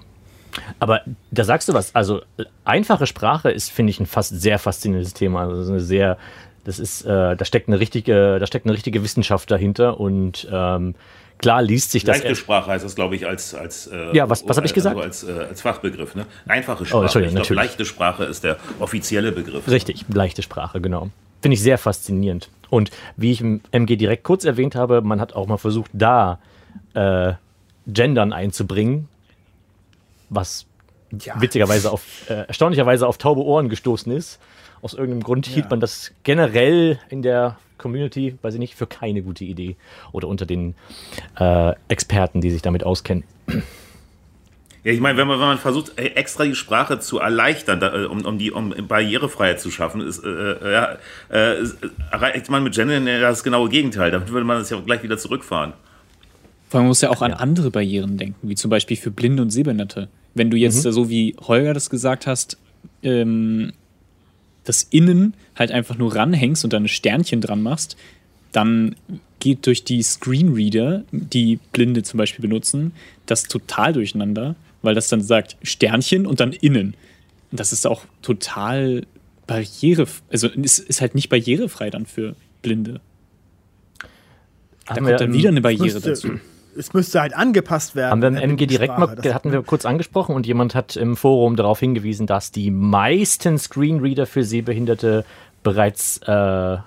Aber da sagst du was. Also äh, einfache Sprache ist, finde ich, ein fast sehr faszinierendes Thema. Also so eine sehr, das ist, äh, da steckt eine richtige, da steckt eine richtige Wissenschaft dahinter und ähm, klar liest sich das. Leichte Sprache heißt das, glaube ich, als, als, äh, Ja, was- was hab ich gesagt? Also als, äh, als Fachbegriff. Ne? Einfache Sprache. Entschuldigung, ich glaube, natürlich. leichte Sprache ist der offizielle Begriff. Richtig, leichte Sprache, genau. Finde ich sehr faszinierend. Und wie ich im MG direkt kurz erwähnt habe, man hat auch mal versucht, da äh, Gendern einzubringen, was ja. witzigerweise auf, äh, erstaunlicherweise auf taube Ohren gestoßen ist. Aus irgendeinem Grund hielt Ja. man das generell in der Community, weiß ich nicht, für keine gute Idee. Oder unter den äh, Experten, die sich damit auskennen. Ja, ich meine, wenn man, wenn man versucht, äh, extra die Sprache zu erleichtern, da, äh, um, um die um Barrierefreiheit zu schaffen, ist, äh, äh, ja, äh, erreicht man mit Gendern ja das genaue Gegenteil. Damit würde man das ja gleich wieder zurückfahren. Vor allem man muss ja auch an Ja. andere Barrieren denken, wie zum Beispiel für Blinde und Sehbehinderte. Wenn du jetzt Mhm. so wie Holger das gesagt hast, ähm, das Innen halt einfach nur ranhängst und dann ein Sternchen dran machst, dann geht durch die Screenreader, die Blinde zum Beispiel benutzen, das total durcheinander, weil das dann sagt Sternchen und dann innen. Und das ist auch total barriere, also es ist halt nicht barrierefrei dann für Blinde. Da Haben kommt dann wieder eine Barriere dazu. Es müsste halt angepasst werden. Haben wir im MG direkt mal, Sprache. Das- hatten wir kurz angesprochen und jemand hat im Forum darauf hingewiesen, dass die meisten Screenreader für Sehbehinderte bereits äh,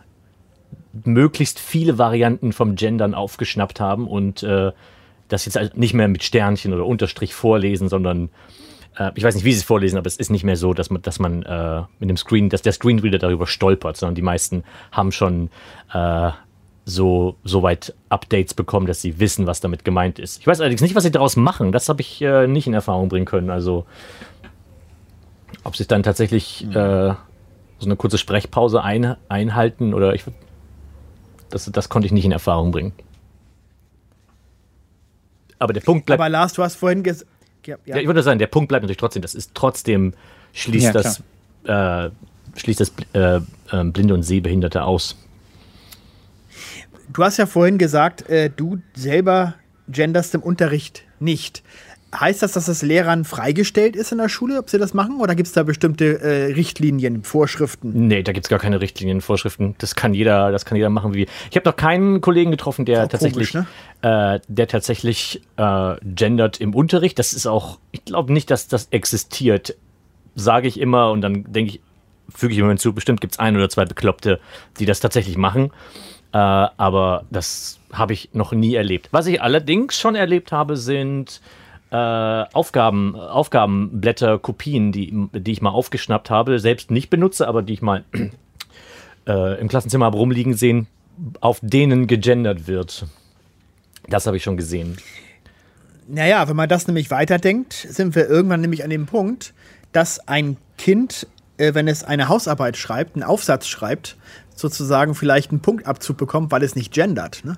möglichst viele Varianten vom Gendern aufgeschnappt haben und äh, das jetzt halt nicht mehr mit Sternchen oder Unterstrich vorlesen, sondern äh, ich weiß nicht, wie sie es vorlesen, aber es ist nicht mehr so, dass man, dass man äh, mit dem Screen, dass der Screenreader darüber stolpert, sondern die meisten haben schon äh, so, so weit Updates bekommen, dass sie wissen, was damit gemeint ist. Ich weiß allerdings nicht, was sie daraus machen. Das habe ich äh, nicht in Erfahrung bringen können. Also, ob sie dann tatsächlich äh, so eine kurze Sprechpause ein, einhalten oder ich. Das, das konnte ich nicht in Erfahrung bringen. Aber der Punkt bleibt. Aber Lars, du hast vorhin gesagt. Ja, ja. Ja, ich würde sagen, der Punkt bleibt natürlich trotzdem, das ist trotzdem, schließt Ja, das, äh, schließt das äh, äh, Blinde und Sehbehinderte aus. Du hast ja vorhin gesagt, äh, du selber genderst im Unterricht nicht. Heißt das, dass das Lehrern freigestellt ist in der Schule, ob sie das machen? Oder gibt es da bestimmte äh, Richtlinien, Vorschriften? Nee, da gibt es gar keine Richtlinien, Vorschriften. Das kann jeder, das kann jeder machen wie. Ich habe noch keinen Kollegen getroffen, der tatsächlich, komisch, äh, der tatsächlich äh, gendert im Unterricht. Das ist auch, ich glaube nicht, dass das existiert. Sage ich immer und dann denke ich, füge ich immer hinzu, bestimmt gibt es ein oder zwei Bekloppte, die das tatsächlich machen. Äh, aber das habe ich noch nie erlebt. Was ich allerdings schon erlebt habe, sind äh, Aufgaben, Aufgabenblätter, Kopien, die, die ich mal aufgeschnappt habe, selbst nicht benutze, aber die ich mal äh, im Klassenzimmer habe rumliegen sehen, auf denen gegendert wird. Das habe ich schon gesehen. Naja, wenn man das nämlich weiterdenkt, sind wir irgendwann nämlich an dem Punkt, dass ein Kind, äh, wenn es eine Hausarbeit schreibt, einen Aufsatz schreibt, sozusagen vielleicht einen Punktabzug bekommt, weil es nicht gendert. Ne?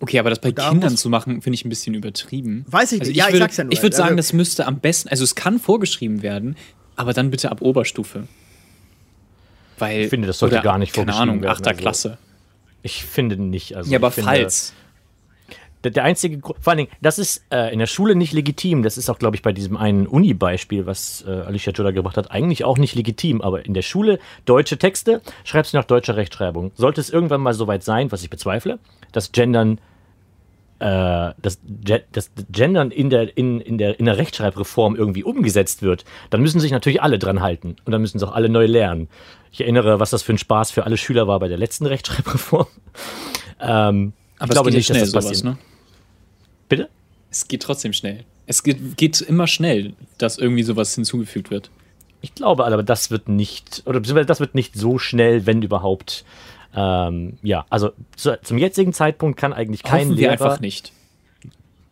Okay, aber das bei da Kindern zu machen, finde ich ein bisschen übertrieben. Weiß ich also nicht. Ja, ich würde, sag's ja nur. Ich würde sagen, Also- das müsste am besten, also es kann vorgeschrieben werden, aber dann bitte ab Oberstufe. Weil, Ich finde, das sollte oder, gar nicht Keine vorgeschrieben Ahnung, werden, achter also- Klasse. Ich finde nicht. Also Ja, aber ich finde, falls. Der, einzige, Gru- vor allen Dingen, das ist äh, in der Schule nicht legitim. Das ist auch, glaube ich, bei diesem einen Uni-Beispiel, was äh, Alicia Joda gebracht hat, eigentlich auch nicht legitim. Aber in der Schule deutsche Texte schreibst du nach deutscher Rechtschreibung. Sollte es irgendwann mal soweit sein, was ich bezweifle, dass Gendern, äh, das, Ge- das Gendern in der, in, in, der, in der Rechtschreibreform irgendwie umgesetzt wird, dann müssen sich natürlich alle dran halten. Und dann müssen es auch alle neu lernen. Ich erinnere, was das für ein Spaß für alle Schüler war bei der letzten Rechtschreibreform. ähm, Aber ich glaube nicht, dass das sowas, passiert. ne? Bitte? Es geht trotzdem schnell. Es geht, geht immer schnell, dass irgendwie sowas hinzugefügt wird. Ich glaube aber, das wird nicht, oder beziehungsweise das wird nicht so schnell, wenn überhaupt. Ähm, ja, also zu, zum jetzigen Zeitpunkt kann eigentlich kein Hoffen wir Lehrer. einfach nicht.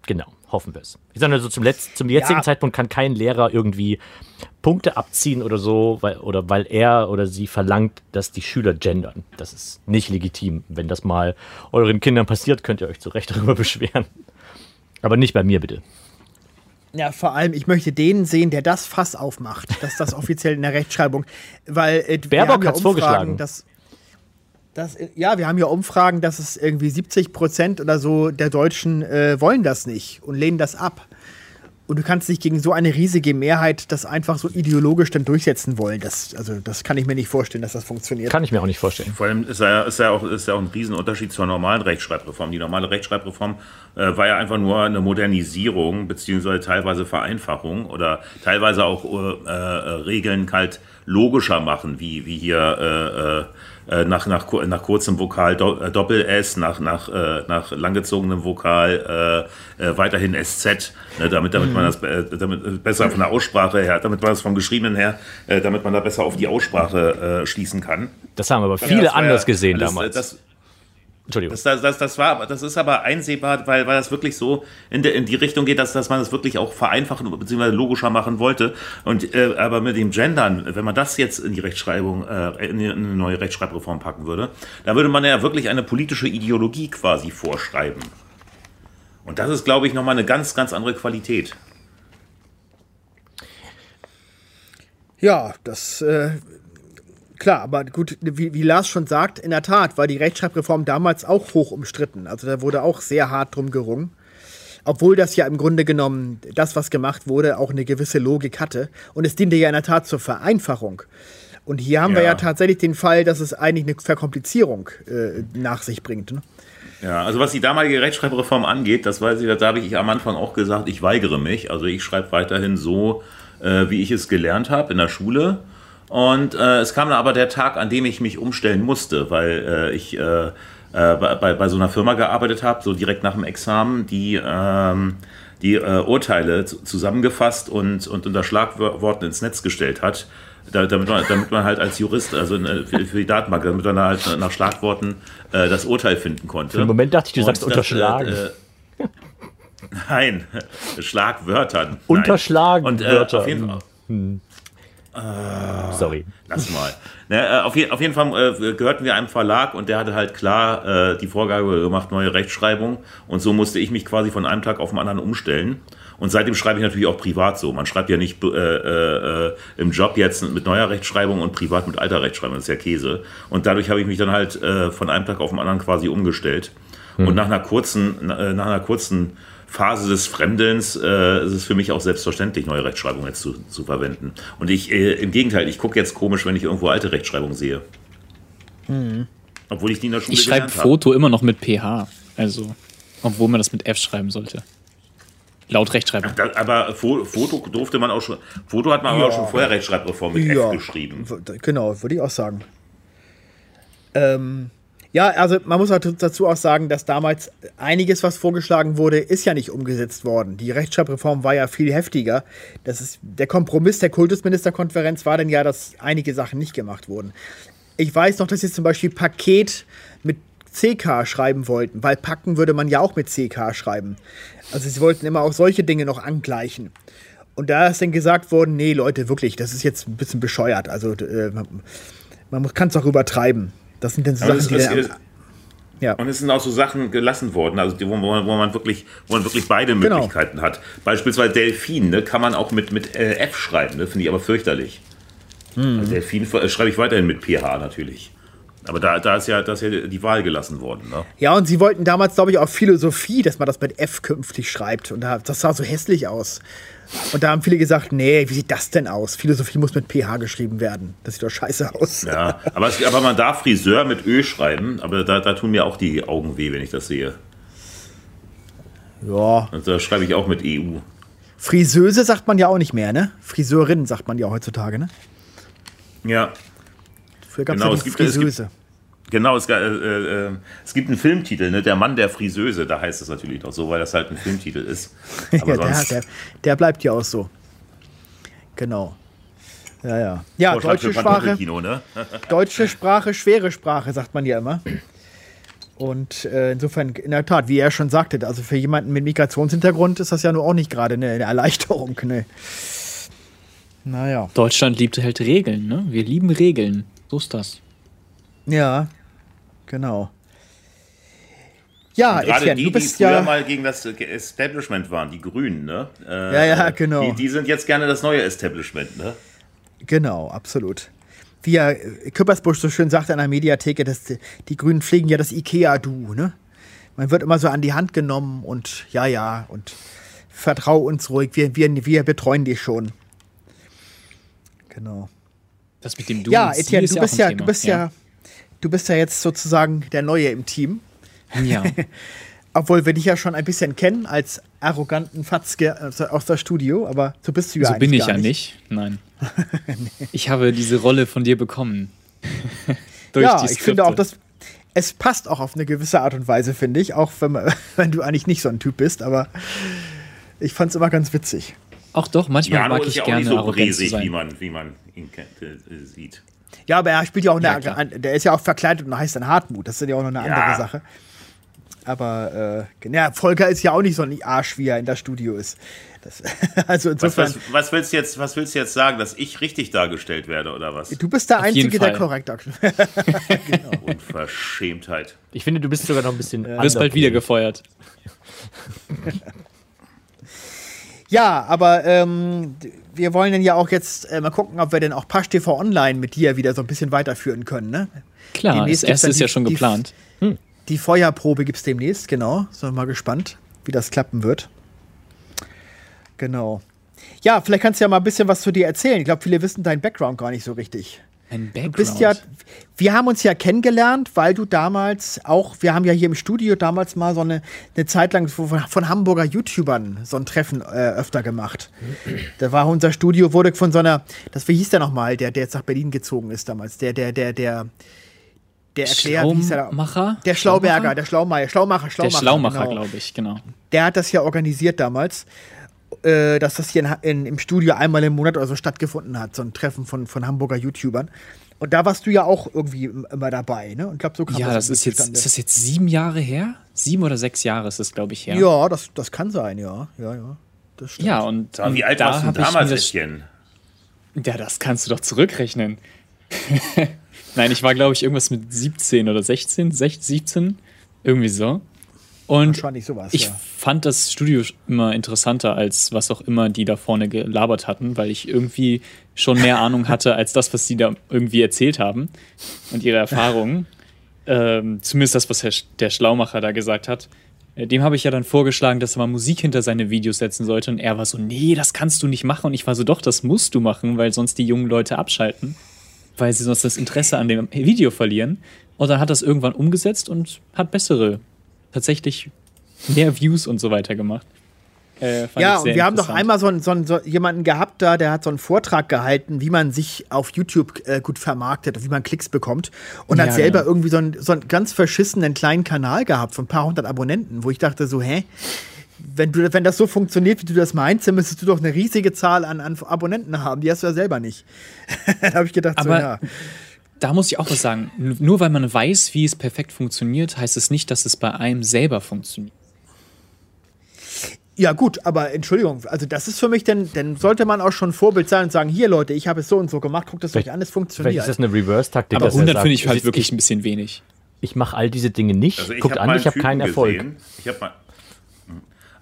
Genau, hoffen wir es. Ich sage nur so, zum, Letz-, zum jetzigen Ja. Zeitpunkt kann kein Lehrer irgendwie Punkte abziehen oder so, weil, oder weil er oder sie verlangt, dass die Schüler gendern. Das ist nicht legitim. Wenn das mal euren Kindern passiert, könnt ihr euch zu Recht darüber beschweren. Aber nicht bei mir, bitte. Ja, vor allem, ich möchte den sehen, der das Fass aufmacht, dass das offiziell in der Rechtschreibung, weil äh, Baerbock hat's Umfragen, vorgeschlagen. Dass, dass, ja, wir haben ja Umfragen, dass es irgendwie 70 Prozent oder so der Deutschen äh, wollen das nicht und lehnen das ab. Und du kannst nicht gegen so eine riesige Mehrheit das einfach so ideologisch dann durchsetzen wollen. Das, also, das kann ich mir nicht vorstellen, dass das funktioniert. Kann ich mir auch nicht vorstellen. Vor allem ist ja, ist ja, auch, ist ja auch ein Riesenunterschied zur normalen Rechtschreibreform. Die normale Rechtschreibreform äh, war ja einfach nur eine Modernisierung beziehungsweise teilweise Vereinfachung oder teilweise auch äh, äh, Regeln halt logischer machen, wie, wie hier äh, äh, nach, nach, kur- nach kurzem Vokal Do äh, Doppel-S, nach, nach, äh, nach langgezogenem Vokal äh, äh, weiterhin SZ, ne, damit, damit man das äh, damit, äh, besser von der Aussprache her, damit man das vom Geschriebenen her, äh, damit man da besser auf die Aussprache äh, schließen kann. Das haben aber Ja, viele war anders ja gesehen alles, damals. Das, Entschuldigung. das, das, das, das, war, aber- das ist aber einsehbar, weil, weil das wirklich so in, der, in die Richtung geht, dass, dass man das wirklich auch vereinfachen bzw. logischer machen wollte. Und äh, aber mit dem Gendern, wenn man das jetzt in die Rechtschreibung, äh, in, eine neue Rechtschreibreform packen würde, dann würde man ja wirklich eine politische Ideologie quasi vorschreiben. Und das ist, glaube ich, nochmal eine ganz, ganz andere Qualität. Ja, das äh, Klar, aber gut, wie, wie Lars schon sagt, in der Tat war die Rechtschreibreform damals auch hoch umstritten. Also da wurde auch sehr hart drum gerungen. Obwohl das ja im Grunde genommen, das, was gemacht wurde, auch eine gewisse Logik hatte. Und es diente ja in der Tat zur Vereinfachung. Und hier haben wir Ja. ja tatsächlich den Fall, dass es eigentlich eine Verkomplizierung äh, nach sich bringt. Ne? Ja, also was die damalige Rechtschreibreform angeht, das weiß ich, da habe ich am Anfang auch gesagt, ich weigere mich. Also ich schreibe weiterhin so, äh, wie ich es gelernt habe in der Schule. Und äh, es kam dann aber der Tag, an dem ich mich umstellen musste, weil äh, ich äh, äh, bei, bei- bei so einer Firma gearbeitet habe, so direkt nach dem Examen, die ähm, die äh, Urteile zu- zusammengefasst und, und unter Schlagworten ins Netz gestellt hat, da, damit, man, damit man halt als Jurist, also äh, für, die Datenbank, damit man halt nach Schlagworten äh, das Urteil finden konnte. Für einen Moment dachte ich, du Und sagst das, unterschlagen. Nein, Schlagwörtern. Unterschlagen Und äh, auf jeden Fall, Sorry. lass mal. Ne, äh, auf, je, auf jeden Fall äh, gehörten wir einem Verlag und der hatte halt klar äh, die Vorgabe gemacht, neue Rechtschreibung. Und so musste ich mich quasi von einem Tag auf den anderen umstellen. Und seitdem schreibe ich natürlich auch privat so. Man schreibt ja nicht äh, äh, im Job jetzt mit neuer Rechtschreibung und privat mit alter Rechtschreibung. Das ist ja Käse. Und dadurch habe ich mich dann halt äh, von einem Tag auf den anderen quasi umgestellt. Und nach einer kurzen, nach einer kurzen Phase des Fremdelns äh, ist es für mich auch selbstverständlich, neue Rechtschreibung jetzt zu, zu verwenden. Und ich, äh, im Gegenteil, ich gucke jetzt komisch, wenn ich irgendwo alte Rechtschreibung sehe. Obwohl ich die in der Schule Ich schreibe. Foto immer noch mit PH. Also, obwohl man das mit F schreiben sollte. Laut Rechtschreibung. Da, aber Fo- Foto durfte man auch schon, Foto hat man aber auch schon vorher Rechtschreibreform mit F geschrieben. Genau, würde ich auch sagen. Ähm, ja, also man muss auch dazu auch sagen, dass damals einiges, was vorgeschlagen wurde, ist ja nicht umgesetzt worden. Die Rechtschreibreform war ja viel heftiger. Das ist, der Kompromiss der Kultusministerkonferenz war dann ja, dass einige Sachen nicht gemacht wurden. Ich weiß noch, dass sie zum Beispiel Paket mit CK schreiben wollten, weil packen würde man ja auch mit CK schreiben. Also sie wollten immer auch solche Dinge noch angleichen. Und da ist dann gesagt worden, nee, Leute, wirklich, das ist jetzt ein bisschen bescheuert. Also äh, man, man kann es auch übertreiben. Das sind dann so Aber Sachen, es- die dann, ja. Und es sind auch so Sachen gelassen worden, also die, wo, man- wo man wirklich, wo man wirklich beide Genau. Möglichkeiten hat. Beispielsweise Delfin, ne, kann man auch mit, mit äh, F schreiben, ne, finde ich aber fürchterlich. Mhm. Also Delfin äh, schreibe ich weiterhin mit PH natürlich. Aber da, da, ist ja, da ist ja die Wahl gelassen worden. Ne? ja, und sie wollten damals, glaube ich, auch Philosophie, dass man das mit F künftig schreibt. Und da, das sah so hässlich aus. Und da haben viele gesagt, nee, wie sieht das denn aus? Philosophie muss mit PH geschrieben werden. Das sieht doch scheiße aus. Ja, aber, es, aber man darf Friseur mit Ö schreiben, aber da, da tun mir auch die Augen weh, wenn ich das sehe. Ja. Und da schreibe ich auch mit EU. Friseuse sagt man ja auch nicht mehr, ne? Friseurin sagt man ja heutzutage, ne? Ja, Früher gab Genau, es es ja die gibt- es gibt- Friseuse. Genau, es, äh, äh, es gibt einen Filmtitel, ne? Der Mann der Friseuse, da heißt es natürlich noch so, weil das halt ein Filmtitel ist. Aber ja, der, sonst der, der bleibt ja auch so. Genau. Ja, ja. Ja, deutsche Sprache, ne? deutsche Sprache, schwere Sprache, sagt man ja immer. Und äh, insofern, in der Tat, wie er schon sagte, also für jemanden mit Migrationshintergrund ist das ja nur auch nicht gerade eine, eine Erleichterung. Ne? Naja. Deutschland liebt halt Regeln, ne? Wir lieben Regeln. So ist das. Ja, genau. Ja, Gerade Etienne, die, du die bist früher ja. mal gegen das Establishment waren, die Grünen, ne? Äh, Ja, ja, genau. Die, die sind jetzt gerne das neue Establishment, ne? Genau, absolut. Wie ja äh, Küppersbusch so schön sagt an der Mediatheke, dass die, die Grünen pflegen ja das Ikea-Du, ne? Man wird immer so an die Hand genommen und ja, ja, und vertrau uns ruhig, wir, wir, wir betreuen dich schon. Genau. Das mit dem Du ja, Etienne, ist du auch bist ein ja, Thema. du bist ja, du bist ja jetzt sozusagen der Neue im Team. Ja. Obwohl wir dich ja schon ein bisschen kennen als arroganten Fatzke aus der- Studio, aber so bist du ja So eigentlich bin ich gar ja nicht. Nein. Ich habe diese Rolle von dir bekommen. Durch ja, die ich finde auch, dass es passt auch auf eine gewisse Art und Weise, finde ich, auch wenn, man, wenn du eigentlich nicht so ein Typ bist, aber ich fand es immer ganz witzig. Auch doch, manchmal Jano mag ist ich ja auch gerne nicht so bresig, wie man, wie man ihn kennt, äh, sieht. Ja, aber er spielt ja auch Ja, eine, an- der ist ja auch verkleidet und heißt dann Hartmut. Das ist ja auch noch eine Ja. andere Sache. Aber äh, ja, Volker ist ja auch nicht so ein Arsch, wie er in der Studio ist. Das, also Was, insofern, was, was, willst du jetzt, was willst du jetzt sagen, dass ich richtig dargestellt werde, oder was? du bist der Auf Einzige, der korrekt sagt. Unverschämtheit. Ich finde, du bist sogar noch ein bisschen. Du wirst bald wieder gefeuert. Ja, aber ähm, wir wollen dann ja auch jetzt äh, mal gucken, ob wir denn auch Pasch TV Online mit dir wieder so ein bisschen weiterführen können, ne? Klar, Demnächst das gibt's erste ist ja schon die- geplant. Die Feuerprobe gibt es demnächst, genau. Sind wir mal gespannt, wie das klappen wird. Genau. Ja, vielleicht kannst du ja mal ein bisschen was zu dir erzählen. Ich glaube, viele wissen deinen Background gar nicht so richtig. Ein Du Background. bist ja, wir haben uns ja kennengelernt, weil du damals auch, wir haben ja hier im Studio damals mal so eine, eine Zeit lang von, von Hamburger YouTubern so ein Treffen äh, öfter gemacht. Da war unser Studio, wurde von so einer, das, wie hieß der nochmal, der, der jetzt nach Berlin gezogen ist damals, der, der, der, der, der wie hieß der? Der Schlauberger, der Schlaumeier, Schlaumacher, Der Schlaumacher. Schlaumacher, genau. glaube ich, genau. Der hat das ja organisiert damals, äh, dass das hier in, in, im Studio einmal im Monat oder so stattgefunden hat, so ein Treffen von, von Hamburger YouTubern. Und da warst du ja auch irgendwie im- immer dabei, ne? Und ich glaube, so kam Ja, das irgendwie ist jetzt, zustande. ist das jetzt sieben Jahre her? Sieben oder sechs Jahre ist es, glaube ich, her. ja, das, das kann sein, ja. Ja, ja. Das stimmt. Ja, und, und wie alt da warst du damals, das, Äffchen? Ja, das kannst du doch zurückrechnen. Nein, ich war, glaube ich, irgendwas mit 17 oder 16, 16 17, irgendwie so. Und Wahrscheinlich sowas, ich ja. fand das Studio immer interessanter, als was auch immer die da vorne gelabert hatten, weil ich irgendwie schon mehr Ahnung hatte, als das, was die da irgendwie erzählt haben und ihre Erfahrungen. ähm, zumindest das, was Herr, der Schlaumacher da gesagt hat. Äh, Dem habe ich ja dann vorgeschlagen, dass er mal Musik hinter seine Videos setzen sollte. Und er war so, nee, das kannst du nicht machen. Und ich war so, doch, das musst du machen, weil sonst die jungen Leute abschalten. Weil sie sonst das Interesse an dem Video verlieren. Und dann hat das irgendwann umgesetzt und hat bessere, tatsächlich mehr Views und so weiter gemacht. Äh, Ja, und wir haben doch einmal so, einen, so, einen, so jemanden gehabt da, der hat so einen Vortrag gehalten, wie man sich auf YouTube äh, gut vermarktet, wie man Klicks bekommt. Und Ja, hat selber ja. irgendwie so einen, so einen ganz verschissenen kleinen Kanal gehabt von ein paar hundert Abonnenten, wo ich dachte so, hä? Wenn, du, wenn das so funktioniert, wie du das meinst, dann müsstest du doch eine riesige Zahl an, an Abonnenten haben. Die hast du ja selber nicht. da habe ich gedacht, so, Aber ja. Da muss ich auch was sagen. Nur weil man weiß, wie es perfekt funktioniert, heißt es nicht, dass es bei einem selber funktioniert. Ja, gut, aber Entschuldigung, also das ist für mich, denn, dann sollte man auch schon Vorbild sein und sagen: Hier, Leute, ich habe es so und so gemacht, guckt es euch an, es Vielleicht funktioniert. ist das eine Reverse-Taktik. Aber dass er 100 sagt, finde ich halt ich- wirklich Ich, ein bisschen wenig. ich mache all diese Dinge nicht. Also ich Guckt an, ich einen habe keinen Erfolg. Gesehen. Ich habe mal,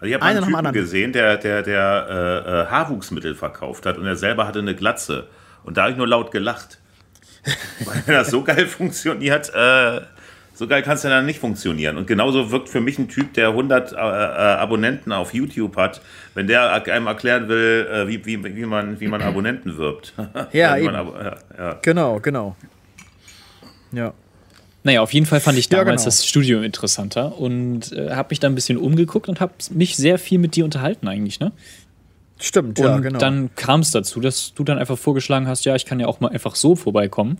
also ich hab mal Einer einen dem Typen gesehen, der, der, der äh, äh, Haarwuchsmittel verkauft hat und er selber hatte eine Glatze. Und da habe ich nur laut gelacht. Weil das so geil funktioniert, äh, so geil kann es ja dann nicht funktionieren. Und genauso wirkt für mich ein Typ, der 100 äh, äh, Abonnenten auf YouTube hat, wenn der einem erklären will, äh, wie, wie, wie, man, wie man Abonnenten wirbt. Ja, eben. Abo- ja, ja. Genau, genau. Ja. Naja, auf jeden Fall fand ich Ja, damals genau. das Studio interessanter und äh, habe mich da ein bisschen umgeguckt und habe mich sehr viel mit dir unterhalten eigentlich, ne? Stimmt, Und ja, genau. dann kam es dazu, dass du dann einfach vorgeschlagen hast, ja, ich kann ja auch mal einfach so vorbeikommen.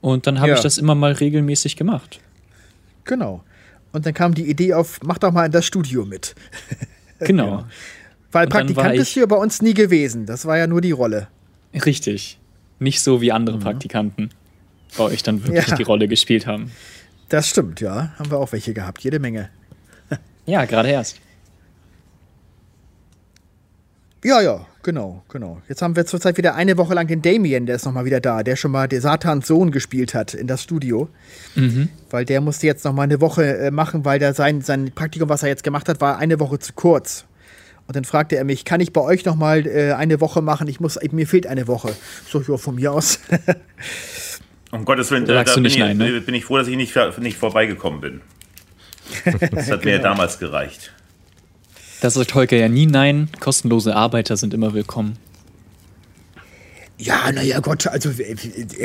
Und dann habe Ja. ich das immer mal regelmäßig gemacht. Genau. Und dann kam die Idee auf, mach doch mal in das Studio mit. Genau. Weil Und dann Praktikant bist du ja bei uns nie gewesen. Das war ja nur die Rolle. Richtig. Nicht so wie andere Praktikanten bei euch dann wirklich Ja. die Rolle gespielt haben. Das stimmt, ja. Haben wir auch welche gehabt. Jede Menge. Ja, gerade erst. Ja, ja, genau, genau. Jetzt haben wir zurzeit wieder eine Woche lang den Damien, der ist nochmal wieder da, der schon mal der Satans Sohn gespielt hat in das Studio. Weil der musste jetzt nochmal eine Woche äh, machen, weil der sein, sein Praktikum, was er jetzt gemacht hat, war eine Woche zu kurz. Und dann fragte er mich, kann ich bei euch nochmal äh, eine Woche machen? Ich muss, mir fehlt eine Woche. So, ja, von mir aus. Um Gottes Willen, Da da, sagst da du bin, nicht ich, nein, ne? bin ich froh, dass ich nicht, nicht vorbeigekommen bin. Das hat mir ja damals gereicht. Da sagt Holger ja nie nein. Kostenlose Arbeiter sind immer willkommen. Ja, naja, Gott, also er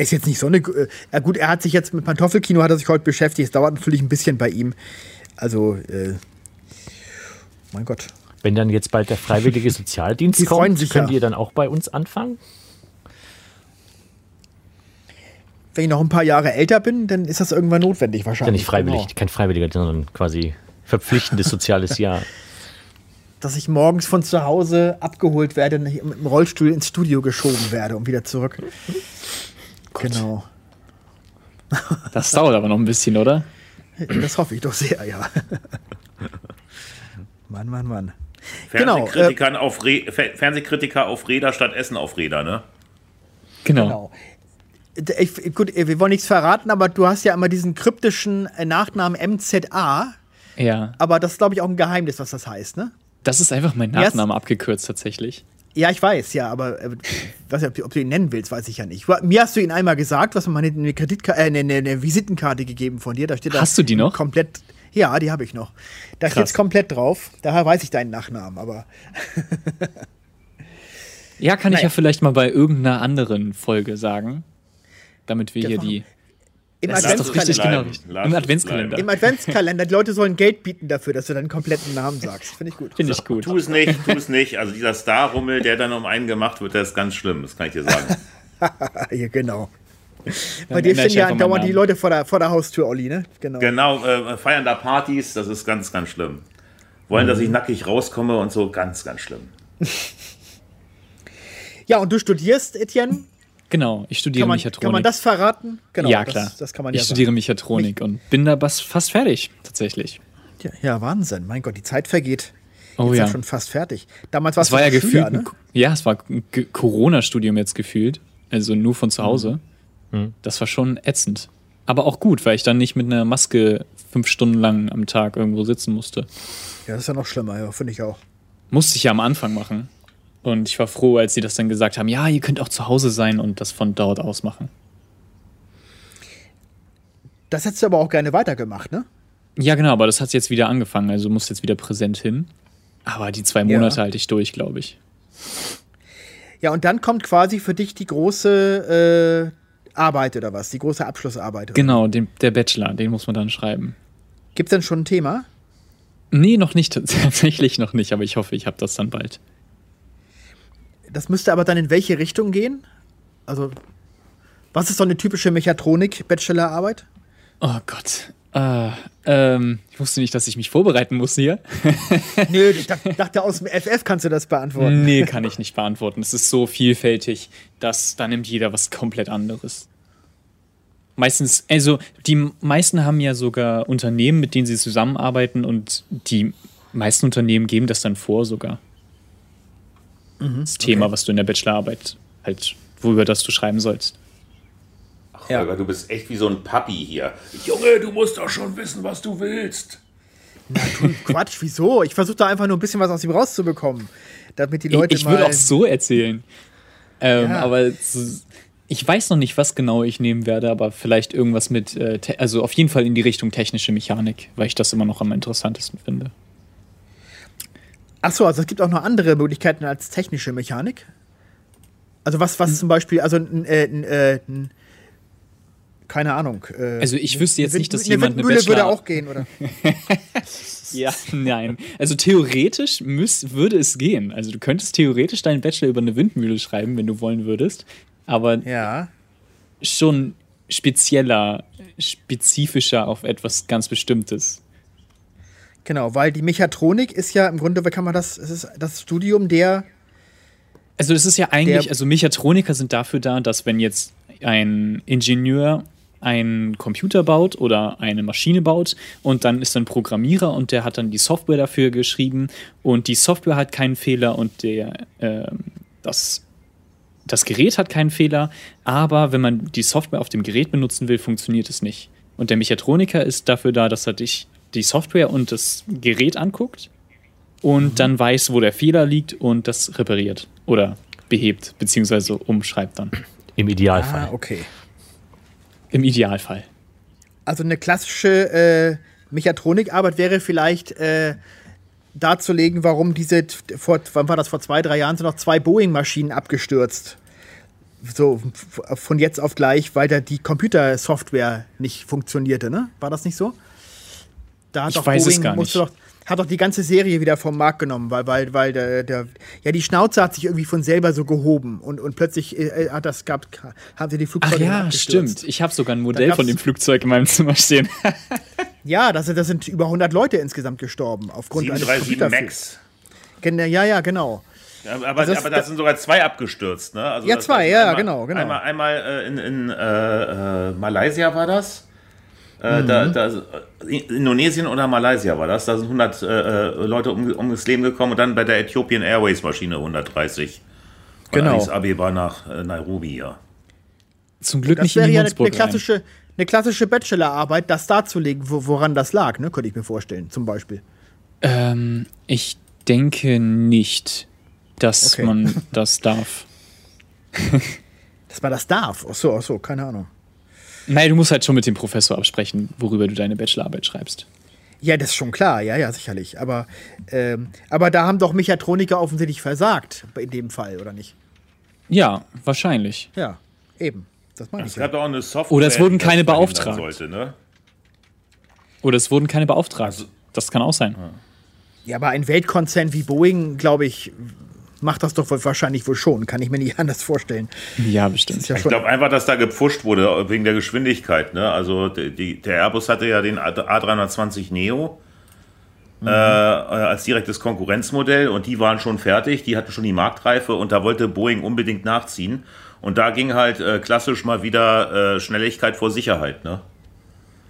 ist jetzt nicht so eine. äh, Ja, gut, er hat sich jetzt mit Pantoffelkino hat er sich heute beschäftigt. Es dauert natürlich ein bisschen bei ihm. Also, äh, mein Gott. Wenn dann jetzt bald der freiwillige Sozialdienst Die kommt, sich könnt ja. ihr dann auch bei uns anfangen? Wenn ich noch ein paar Jahre älter bin, dann ist das irgendwann notwendig Ist ja wahrscheinlich. nicht freiwillig, Genau. kein freiwilliger, sondern quasi verpflichtendes soziales Jahr. Dass ich morgens von zu Hause abgeholt werde, und im Rollstuhl ins Studio geschoben werde und wieder zurück. Genau. Das dauert aber noch ein bisschen, oder? Das hoffe ich doch sehr, ja. Mann, Mann, Mann. Genau, Fernsehkritiker, auf Re Fer- Fernsehkritiker auf Räder statt Essen auf Räder, ne? Genau. Genau. Ich, gut, wir wollen nichts verraten, aber du hast ja immer diesen kryptischen äh, Nachnamen MZA. Ja. Aber das ist, glaube ich, auch ein Geheimnis, was das heißt, ne? Das ist einfach mein Nachname abgekürzt tatsächlich. Ja, ich weiß, ja, aber äh, was, ob, ob, du ihn nennen willst, weiß ich ja nicht. Mir hast du ihn einmal gesagt, was mir eine, eine, Kreditkarte, äh, eine, eine, Visitenkarte gegeben von dir. Da steht hast du die noch? Komplett. Ja, die habe ich noch. Da steht es komplett drauf. Daher weiß ich deinen Nachnamen, aber. ja, kann naja. ich ja vielleicht mal bei irgendeiner anderen Folge sagen. Damit wir das hier die. Im Adventskalender. Genau, Im Adventskalender. Im Adventskalender. Die Leute sollen Geld bieten dafür, dass du deinen kompletten Namen sagst. Finde ich gut. Finde ich gut. Tu es nicht, tu es nicht. Also dieser Star-Rummel, der dann um einen gemacht wird, der ist ganz schlimm. Das kann ich dir sagen. ja, genau. Bei dir stehen ja andauernd die Leute vor der, vor der Haustür, Olli, ne? Genau. Genau, äh, feiern da Partys, das ist ganz, ganz schlimm. Wollen, mhm. dass ich nackig rauskomme und so, ganz, ganz schlimm. ja, und du studierst, Etienne? Genau, ich studiere kann man, Mechatronik. Kann man das verraten? Genau, ja, klar. Das, das kann man ja Ich studiere sagen. Mechatronik Mich und bin da fast fertig, tatsächlich. Ja, ja, Wahnsinn. Mein Gott, die Zeit vergeht. Oh jetzt ja. schon fast fertig. Damals war es ja gefühlt. Ne? Ja, es war ein Corona-Studium jetzt gefühlt. Also nur von zu Hause. Mhm. mhm. Das war schon ätzend. Aber auch gut, weil ich dann nicht mit einer Maske fünf Stunden lang am Tag irgendwo sitzen musste. Ja, das ist ja noch schlimmer, ja, finde ich auch. Musste ich ja am Anfang machen. Und ich war froh, als sie das dann gesagt haben, ja, ihr könnt auch zu Hause sein und das von dort aus machen. Das hättest du aber auch gerne weitergemacht, ne? Ja, genau, aber das hat jetzt wieder angefangen, also du musst jetzt wieder präsent hin. Aber die zwei Monate ja. halte ich durch, glaube ich. Ja, und dann kommt quasi für dich die große äh, Arbeit oder was? Die große Abschlussarbeit. Oder? Genau, den, der Bachelor, den muss man dann schreiben. Gibt es denn schon ein Thema? Nee, noch nicht, tatsächlich noch nicht, aber ich hoffe, ich habe das dann bald. Das müsste aber dann in welche Richtung gehen? Also, was ist so eine typische Mechatronik-Bachelorarbeit? Oh Gott. Äh, ähm, ich wusste nicht, dass ich mich vorbereiten muss hier. Nö, ich dachte, aus dem FF kannst du das beantworten. Nee, kann ich nicht beantworten. Es ist so vielfältig, dass da nimmt jeder was komplett anderes. Meistens, also die meisten haben ja sogar Unternehmen, mit denen sie zusammenarbeiten und die meisten Unternehmen geben das dann vor sogar mhm, das Thema, okay. was du in der Bachelorarbeit halt, worüber das du schreiben sollst. Ach, ja. Holger, du bist echt wie so ein Papi hier. Junge, du musst doch schon wissen, was du willst. Na, du, Quatsch, wieso? Ich versuche da einfach nur ein bisschen was aus ihm rauszubekommen. Damit die Leute ich, ich würde auch so erzählen. Ähm, ja. Aber ich weiß noch nicht, was genau ich nehmen werde, aber vielleicht irgendwas mit, äh, also auf jeden Fall in die Richtung technische Mechanik, weil ich das immer noch am interessantesten finde. Ach so, also es gibt auch noch andere Möglichkeiten als technische Mechanik. Also was, was hm. zum Beispiel, also äh, äh, keine Ahnung. Äh, also ich wüsste jetzt nicht, dass jemand eine Bachelor... würde auch gehen, oder? ja, nein. Also theoretisch müß, würde es gehen. Also du könntest theoretisch deinen Bachelor über eine Windmühle schreiben, wenn du wollen würdest. Aber ja. schon spezieller, spezifischer auf etwas ganz Bestimmtes. Genau, weil die Mechatronik ist ja im Grunde, wie kann man das, es ist das Studium der. Also, es ist ja eigentlich, also Mechatroniker sind dafür da, dass wenn jetzt ein Ingenieur einen Computer baut oder eine Maschine baut und dann ist ein Programmierer und der hat dann die Software dafür geschrieben und die Software hat keinen Fehler und der, äh, das, das Gerät hat keinen Fehler, aber wenn man die Software auf dem Gerät benutzen will, funktioniert es nicht. Und der Mechatroniker ist dafür da, dass er dich die Software und das Gerät anguckt und mhm. dann weiß, wo der Fehler liegt und das repariert oder behebt, beziehungsweise umschreibt dann. Im Idealfall. Ah, okay. Im Idealfall. Also eine klassische äh, Mechatronikarbeit wäre vielleicht äh, darzulegen, warum diese, vor, wann war das, vor zwei, drei Jahren sind noch zwei Boeing-Maschinen abgestürzt. So von jetzt auf gleich, weil da die Computersoftware nicht funktionierte, ne? War das nicht so? Da hat ich doch weiß Boeing, es gar nicht. Doch, hat doch die ganze Serie wieder vom Markt genommen, weil, weil, weil der, der, ja, die Schnauze hat sich irgendwie von selber so gehoben und, und plötzlich äh, hat das gab, haben sie die Flugzeuge Ach ja, stimmt. Ich habe sogar ein Modell von dem Flugzeug in meinem Zimmer stehen. ja, das, das sind über 100 Leute insgesamt gestorben aufgrund 37 eines Max. Ja, ja, genau. Ja, aber, also das, aber da sind sogar zwei abgestürzt, ne? Also ja, zwei, ja, einmal, genau, genau. Einmal, einmal äh, in, in äh, äh Malaysia war das. Äh, mhm. da, da, Indonesien oder Malaysia war das. Da sind 100 äh, äh, Leute um, um das Leben gekommen und dann bei der Ethiopian Airways Maschine 130. Genau. Addis Abeba nach äh, Nairobi, ja. Zum Glück das nicht in wäre ja eine, eine klassische, eine klassische Bachelorarbeit, das darzulegen, wo, woran das lag, ne? könnte ich mir vorstellen, zum Beispiel. Ähm, ich denke nicht, dass Okay. man das darf. Dass man das darf. Ach so, ach so, keine Ahnung. Nein, du musst halt schon mit dem Professor absprechen, worüber du deine Bachelorarbeit schreibst. Ja, das ist schon klar, ja, ja, sicherlich. Aber, ähm, aber da haben doch Mechatroniker offensichtlich versagt, in dem Fall, oder nicht? Ja, wahrscheinlich. Ja, eben. Das meine ich. Es Ja. gab doch auch eine Software. Oder es wurden keine beauftragt. Sollte, ne? Oder es wurden keine beauftragt. Also- das kann auch sein. ja, aber ein Weltkonzern wie Boeing, glaube ich, macht das doch wohl wahrscheinlich wohl schon. Kann ich mir nicht anders vorstellen. Ja, bestimmt. Ist ja Ich schon. glaube einfach, dass da gepfuscht wurde wegen der Geschwindigkeit. Ne? Also die, der Airbus hatte ja den A320 Neo äh, als direktes Konkurrenzmodell und die waren schon fertig, die hatten schon die Marktreife und da wollte Boeing unbedingt nachziehen. Und da ging halt äh, klassisch mal wieder äh, Schnelligkeit vor Sicherheit. Ne?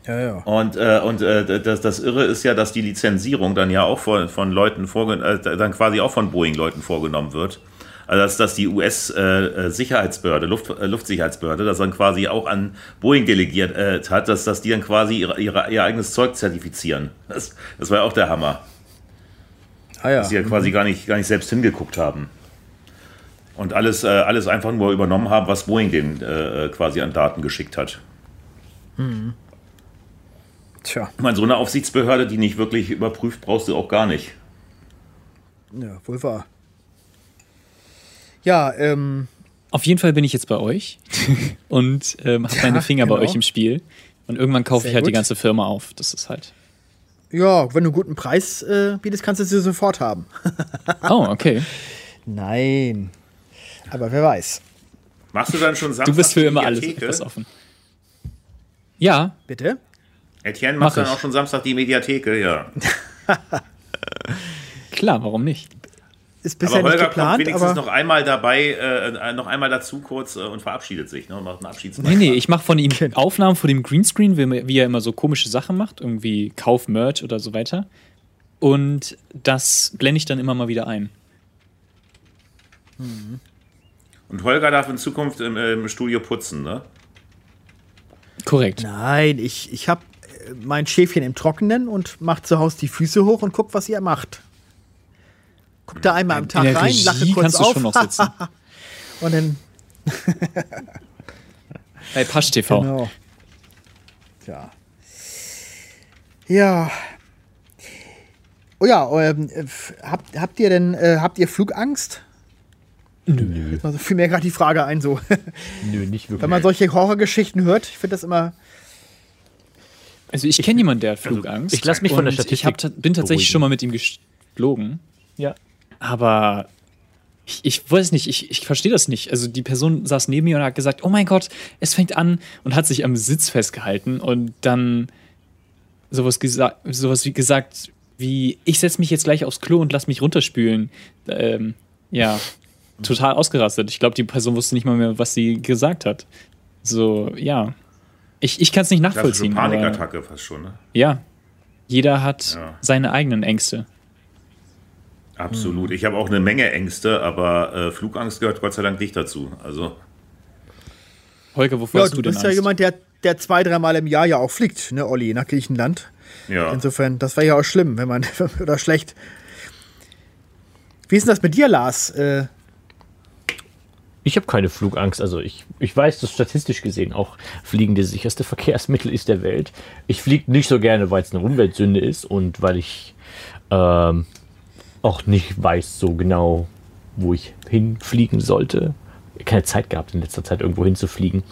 Ja, ja. Und, äh, und äh, das, das Irre ist ja, dass die Lizenzierung dann ja auch von, von Leuten vorge äh, dann quasi auch von Boeing-Leuten vorgenommen wird. Also dass, dass die US-Sicherheitsbehörde, Luft, äh, Luftsicherheitsbehörde, das dann quasi auch an Boeing delegiert äh, hat, dass, dass die dann quasi ihre, ihre, ihr eigenes Zeug zertifizieren. Das, das war ja auch der Hammer. Ah, ja. Dass sie ja quasi gar nicht, gar nicht selbst hingeguckt haben. Und alles, äh, alles einfach nur übernommen haben, was Boeing denen äh, quasi an Daten geschickt hat. Tja, Ich meine, so eine Aufsichtsbehörde, die nicht wirklich überprüft, brauchst du auch gar nicht. ja, wohl wahr. Ja, ähm, Auf jeden Fall bin ich jetzt bei euch und ähm, habe Ja, meine Finger bei genau. euch im Spiel. Und irgendwann kaufe Sehr ich halt die gut. ganze Firma auf. Das ist halt. ja, wenn du einen guten Preis äh, bietest, kannst du sie sofort haben. Oh, okay. Nein. Aber wer weiß. Machst du dann schon Samstag Du bist für die immer alles offen. Ja, Bitte? Etienne Mach macht dann ich. auch schon Samstag die Mediatheke, ja. klar, warum nicht? Ist bisher aber nicht Holger kommt geplant, wenigstens aber noch einmal dabei, äh, noch einmal dazu kurz äh, und verabschiedet sich ne, und macht einen Abschiedsbeitrag. Nee, nee, ich mache von ihm Aufnahmen vor dem Greenscreen, wie, wie er immer so komische Sachen macht, irgendwie Kauf Merch oder so weiter. Und das blende ich dann immer mal wieder ein. Und Holger darf in Zukunft im, im Studio putzen, ne? Korrekt. Nein, ich, ich habe mein Schäfchen im Trockenen und macht zu Hause die Füße hoch und guckt, was ihr macht. Guckt da einmal am Tag rein, lache kurz auf schon noch sitzen. und dann Bei Pasch TV. genau. Ja. Ja. Oh ja, ähm, äh, habt, habt ihr denn äh, habt ihr Flugangst? Nö, Also fiel mir gerade die Frage ein so. nö, nicht wirklich. Wenn man solche Horrorgeschichten hört, ich finde das immer Also ich kenne jemanden, der hat Flugangst. ich lass mich von der Statistik Ich hab, bin tatsächlich beruhigen. schon mal mit ihm geflogen. ja. Aber ich, ich weiß nicht, ich, ich verstehe das nicht. Also die Person saß neben mir und hat gesagt, oh mein Gott, es fängt an und hat sich am Sitz festgehalten und dann sowas, gesa sowas wie gesagt, wie ich setze mich jetzt gleich aufs Klo und lass mich runterspülen. Ähm, ja, total ausgerastet. Ich glaube, die Person wusste nicht mal mehr, was sie gesagt hat. So, ja. Ich, ich kann es nicht nachvollziehen. aber- Panikattacke fast schon, ne? ja. Jeder hat Ja. seine eigenen Ängste. Absolut. Ich habe auch eine Menge Ängste, aber äh, Flugangst gehört Gott sei Dank nicht dazu. Also, Holger, wovor Ja, hast du du denn bist ja Angst? jemand, der, der zwei, dreimal im Jahr ja auch fliegt, ne, Olli, nach Griechenland. ja. Insofern, das wäre ja auch schlimm, wenn man, oder schlecht. Wie ist denn das mit dir, Lars? Äh, Ich habe keine Flugangst. Also ich, ich weiß, dass statistisch gesehen auch Fliegen das sicherste Verkehrsmittel ist der Welt. Ich fliege nicht so gerne, weil es eine Umweltsünde ist und weil ich ähm, auch nicht weiß so genau, wo ich hinfliegen sollte. Keine Zeit gehabt in letzter Zeit irgendwo hinzufliegen.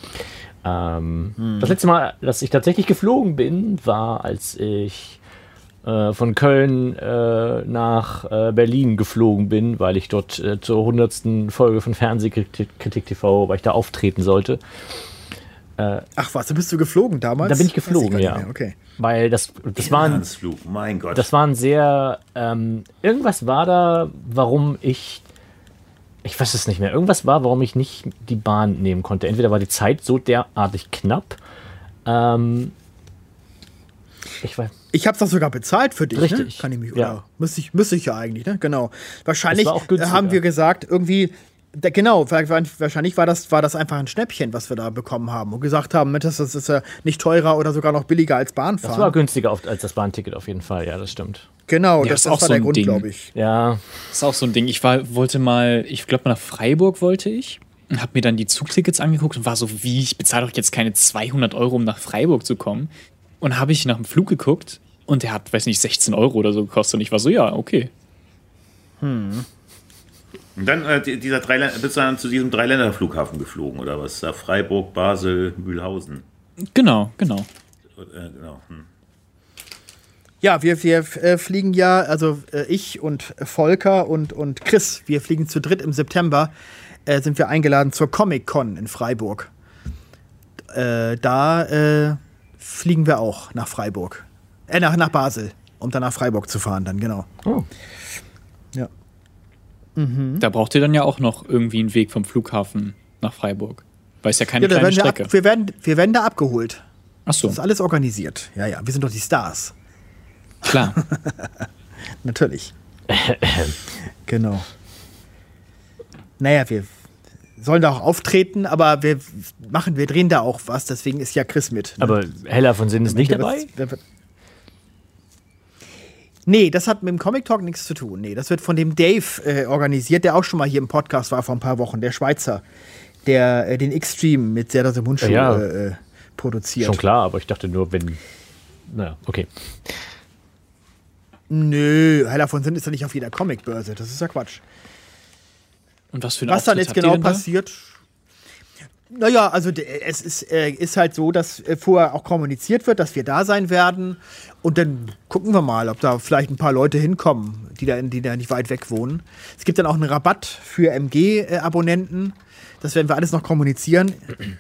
Ähm, Das letzte Mal, dass ich tatsächlich geflogen bin, war, als ich äh, von Köln äh, nach äh, Berlin geflogen bin, weil ich dort äh, zur hundertsten Folge von Fernsehkritik Kritik TV, weil ich da auftreten sollte. ach was, da bist du geflogen damals? Da bin ich geflogen, ja. Okay. Weil das, das war ein, mein Gott. das war ein sehr, ähm, irgendwas war da, warum ich, ich weiß es nicht mehr, irgendwas war, warum ich nicht die Bahn nehmen konnte. Entweder war die Zeit so derartig knapp, ähm, ich weiß, Ich habe das sogar bezahlt für dich, ne? Richtig, Kann ich mich, ja. oder? Müsste ich, müsste ich ja eigentlich, ne? Genau. Wahrscheinlich Das war auch äh, haben wir gesagt, irgendwie Da, genau, wahrscheinlich war das, war das einfach ein Schnäppchen, was wir da bekommen haben und gesagt haben, das, das ist ja nicht teurer oder sogar noch billiger als Bahnfahren. Das war günstiger als das Bahnticket auf jeden Fall, ja, das stimmt. Genau, Ja, das, ist das auch war so der ein Grund, Ding. glaube ich. Ja, Das ist auch so ein Ding. Ich war, wollte mal, ich glaube mal nach Freiburg wollte ich und habe mir dann die Zugtickets angeguckt und war so, wie, ich bezahle doch jetzt keine 200 Euro, um nach Freiburg zu kommen. Und habe ich nach dem Flug geguckt und der hat, weiß nicht, 16 Euro oder so gekostet. Und ich war so, ja, okay. Und dann äh, die- dieser drei, bist du dann zu diesem Dreiländerflughafen geflogen oder was? Da Freiburg, Basel, Mühlhausen. Genau, genau. Äh, genau. Hm. Ja, wir, wir äh, fliegen ja, also äh, ich und Volker und, und Chris, wir fliegen zu dritt im September, äh, sind wir eingeladen zur Comic-Con in Freiburg. Äh, da äh, fliegen wir auch nach Freiburg. Äh, nach, nach Basel, um dann nach Freiburg zu fahren, dann, genau. Oh. Ja. Da braucht ihr dann ja auch noch irgendwie einen Weg vom Flughafen nach Freiburg. Weil es ja keine Ja, kleine werden wir, Strecke. ab, wir, werden, wir werden da abgeholt. Ach so, Das ist alles organisiert. Ja, ja, wir sind doch die Stars. klar. Natürlich. genau. Naja, wir sollen da auch auftreten, aber wir machen, wir drehen da auch was, deswegen ist ja Chris mit. ne? aber Hella von Sinn ist nicht dabei? wird- Nee, das hat mit dem Comic Talk nichts zu tun. Nee, das wird von dem Dave äh, organisiert, der auch schon mal hier im Podcast war vor ein paar Wochen, der Schweizer, der äh, den X-Stream mit Serda im Mundschuh Ja. äh, äh, produziert. Schon klar, aber ich dachte nur, wenn. Naja, okay. Nö, Heller von Sinn ist ja nicht auf jeder Comicbörse. Das ist ja Quatsch. Und was für ein Was dann jetzt genau denn da? passiert. Naja, also d- es ist, äh, ist halt so, dass äh, vorher auch kommuniziert wird, dass wir da sein werden. Und dann gucken wir mal, ob da vielleicht ein paar Leute hinkommen, die da, die da nicht weit weg wohnen. Es gibt dann auch einen Rabatt für MG-Abonnenten. Das werden wir alles noch kommunizieren.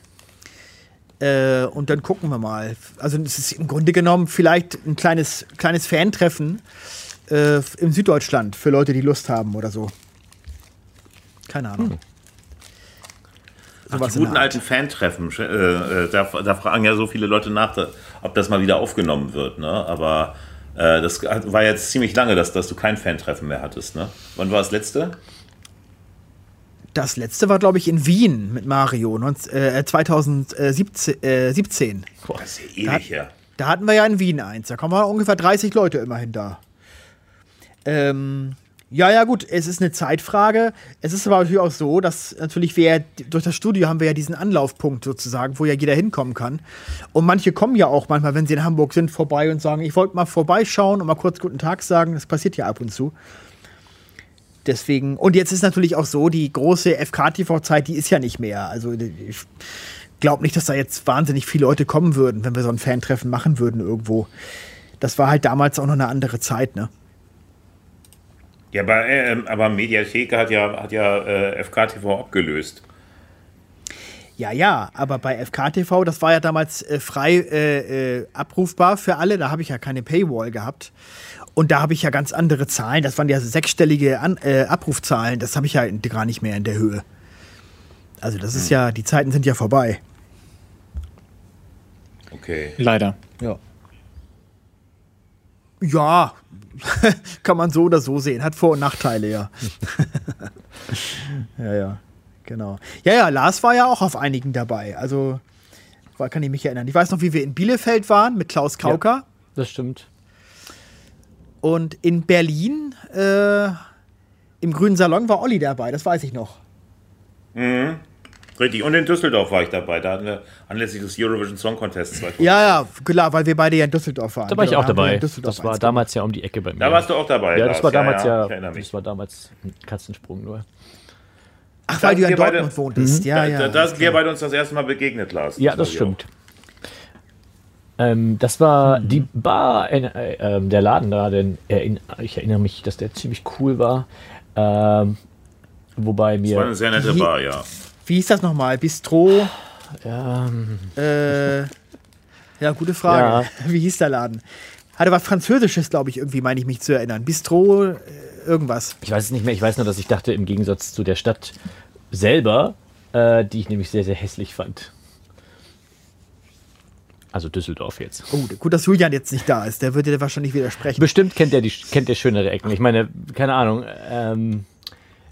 Äh, und dann gucken wir mal. Also es ist im Grunde genommen vielleicht ein kleines, kleines Fan-Treffen äh, in Süddeutschland für Leute, die Lust haben oder so. Keine Ahnung. Ach, Sowas die in guten alten Fan-Treffen, äh, äh, da, da fragen ja so viele Leute nach, da, ob das mal wieder aufgenommen wird. Ne? Aber äh, das war jetzt ziemlich lange, dass, dass du kein Fan-Treffen mehr hattest. Ne? Wann war das letzte? Das letzte war, glaube ich, in Wien mit Mario, 19, äh, 2017. Äh, 17. Das ist ja ewig her. Da hatten wir ja in Wien eins. Da kommen wir ungefähr 30 Leute immerhin da. Ähm, ja, ja, gut, es ist eine Zeitfrage. Es ist aber natürlich auch so, dass natürlich wir durch das Studio haben wir ja diesen Anlaufpunkt sozusagen, wo ja jeder hinkommen kann. Und manche kommen ja auch manchmal, wenn sie in Hamburg sind, vorbei und sagen, ich wollte mal vorbeischauen und mal kurz guten Tag sagen. Das passiert ja ab und zu. Deswegen, und jetzt ist natürlich auch so, die große FK-TV-Zeit, die ist ja nicht mehr. Also ich glaube nicht, dass da jetzt wahnsinnig viele Leute kommen würden, wenn wir so ein Fan-Treffen machen würden irgendwo. Das war halt damals auch noch eine andere Zeit, ne? Ja, aber, äh, aber Mediathek hat ja, hat ja äh, FKTV abgelöst. Ja, ja, aber bei FKTV, das war ja damals äh, frei äh, äh, abrufbar für alle, da habe ich ja keine Paywall gehabt. Und da habe ich ja ganz andere Zahlen, das waren ja sechsstellige An äh, Abrufzahlen, das habe ich ja gar nicht mehr in der Höhe. Also das ist ja, die Zeiten sind ja vorbei. Okay. Leider. Ja. Ja, kann man so oder so sehen. Hat Vor- und Nachteile, ja. ja, ja, genau. Ja, ja, Lars war ja auch auf einigen dabei. Also, kann ich mich erinnern. Ich weiß noch, wie wir in Bielefeld waren mit Klaus Kauker. Das stimmt. Und in Berlin, äh, im Grünen Salon, war Olli dabei. Das weiß ich noch. Richtig. Und in Düsseldorf war ich dabei. Da hatten wir anlässlich des Eurovision Song Contest 2000. Ja, ja, klar, weil wir beide ja in Düsseldorf waren. Da war ich Genau, auch dabei. in Das war damals ja um die Ecke bei mir. Da warst du auch dabei. Ja, das Lars. war damals ja, Ich erinnere mich. das war damals ein Katzensprung nur. Ach, weil du ja in wir beide- Dortmund wohntest. Ja, da, ja. da, da sind wir beide uns das erste Mal begegnet, Lars. Ja, das ich stimmt. Ähm, das war die Bar, äh, äh, ähm, der Laden da, denn erinn- ich erinnere mich, dass der ziemlich cool war. Ähm, wobei auch. Das war eine mir. sehr nette Die- Bar, ja. Wie hieß das nochmal? Bistro? Ähm, Äh, ja, gute Frage. Wie hieß der Laden? Hatte was Französisches, glaube ich, irgendwie, meine ich mich zu erinnern. Bistro, äh, irgendwas. ich weiß es nicht mehr, ich weiß nur, dass ich dachte, im Gegensatz zu der Stadt selber, äh, die ich nämlich sehr, sehr hässlich fand. Also Düsseldorf jetzt. Oh, gut, dass Julian jetzt nicht da ist. Der würde dir wahrscheinlich widersprechen. Bestimmt kennt er die kennt der schönere Ecken. Ich meine, keine Ahnung. Ähm,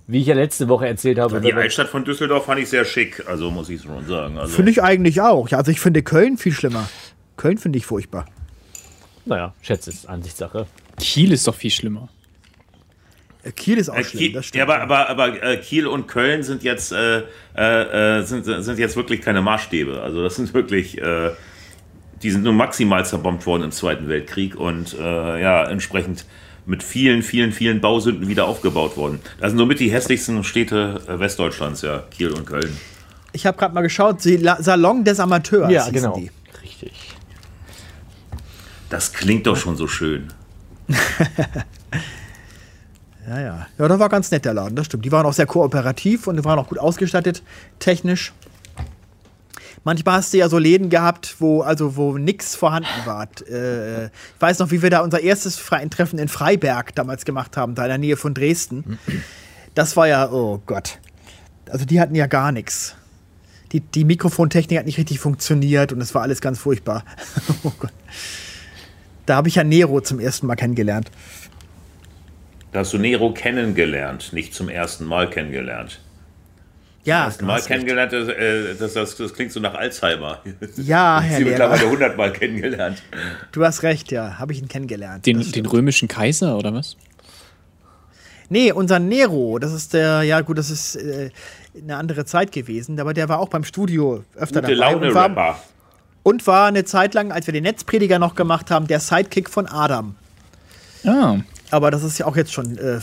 Wie ich ja letzte Woche erzählt habe. Die Altstadt von Düsseldorf fand ich sehr schick, also muss ich schon sagen. Also, Finde ich eigentlich auch. Ja, also ich finde Köln viel schlimmer. Köln finde ich furchtbar. Naja, schätze ist Ansichtssache. Kiel ist doch viel schlimmer. Äh, Kiel ist auch Äh, schlimm, Kiel, das stimmt. ja, aber, aber, aber äh, Kiel und Köln sind jetzt, äh, äh, sind, sind jetzt wirklich keine Maßstäbe. Also das sind wirklich, äh, die sind nur maximal zerbombt worden im Zweiten Weltkrieg und äh, ja, entsprechend mit vielen, vielen, vielen Bausünden wieder aufgebaut worden. Das sind somit die hässlichsten Städte äh, Westdeutschlands, ja, Kiel und Köln. Ich habe gerade mal geschaut, Salon des Amateurs. Ja, genau. Die. Richtig. Das klingt doch schon so schön. Ja, ja. Ja, das war ganz nett, der Laden, das stimmt. Die waren auch sehr kooperativ und die waren auch gut ausgestattet, technisch. Manchmal hast du ja so Läden gehabt, wo also wo nix vorhanden war. Äh, ich weiß noch, wie wir da unser erstes Treffen in Freiberg damals gemacht haben, da in der Nähe von Dresden. Das war ja, oh Gott. Also die hatten ja gar nichts. Die, die Mikrofontechnik hat nicht richtig funktioniert und es war alles ganz furchtbar. oh Gott. Da habe ich ja Nero zum ersten Mal kennengelernt. Da hast du Nero kennengelernt, nicht zum ersten Mal kennengelernt. Ja, Ersten du Mal kennengelernt, das, äh, das, das, das klingt so nach Alzheimer. Ja, Herr Sie Lehrer. mittlerweile hundertmal kennengelernt. Du hast recht, ja. Habe ich ihn kennengelernt. Den, den römischen Kaiser oder was? nee, unser Nero, das ist der, ja gut, das ist äh, eine andere Zeit gewesen, aber der war auch beim Studio öfter Gute dabei und war, Laune-Rapper. und war eine Zeit lang, als wir den Netzprediger noch gemacht haben, der Sidekick von Adam. Ah, Aber das ist ja auch jetzt schon äh,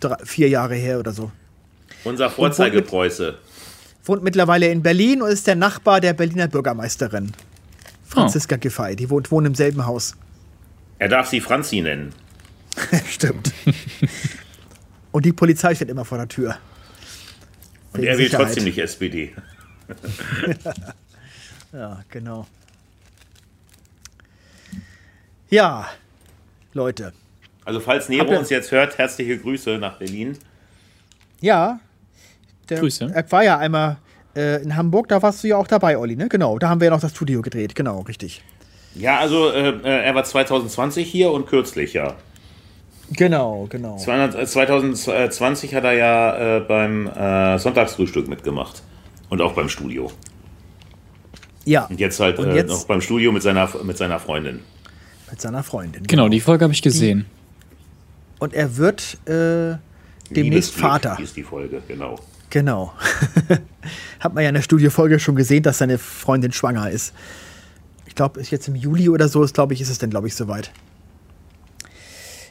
drei, vier Jahre her oder so. Unser Vorzeigepreuße. Wohnt mittlerweile in Berlin und ist der Nachbar der Berliner Bürgermeisterin. Franziska Giffey, die wohnt, wohnt im selben Haus. Er darf sie Franzi nennen. Stimmt. und die Polizei steht immer vor der Tür. Und Wegen er will Sicherheit. trotzdem nicht SPD. Ja, genau. Ja, Leute. Also falls Nero uns jetzt hört, herzliche Grüße nach Berlin. Ja. Der, Grüße. Er war ja einmal äh, in Hamburg, da warst du ja auch dabei, Olli, ne? Genau, da haben wir ja noch das Studio gedreht, genau, richtig. Ja, also äh, äh, er war 2020 hier und kürzlich, ja. Genau, genau. 200, äh, 2020 hat er ja äh, beim äh, Sonntagsfrühstück mitgemacht. Und auch beim Studio. Ja, Und jetzt halt Und äh, jetzt- noch beim Studio mit seiner, mit seiner Freundin. mit seiner Freundin. genau, die Folge habe ich gesehen. Und er wird äh, demnächst Vater. hieß die Folge, genau. Genau. Hat man ja in der Studiofolge schon gesehen, dass seine Freundin schwanger ist. Ich glaube, ist jetzt im Juli oder so, ist, glaube ich, ist es dann, glaube ich, soweit.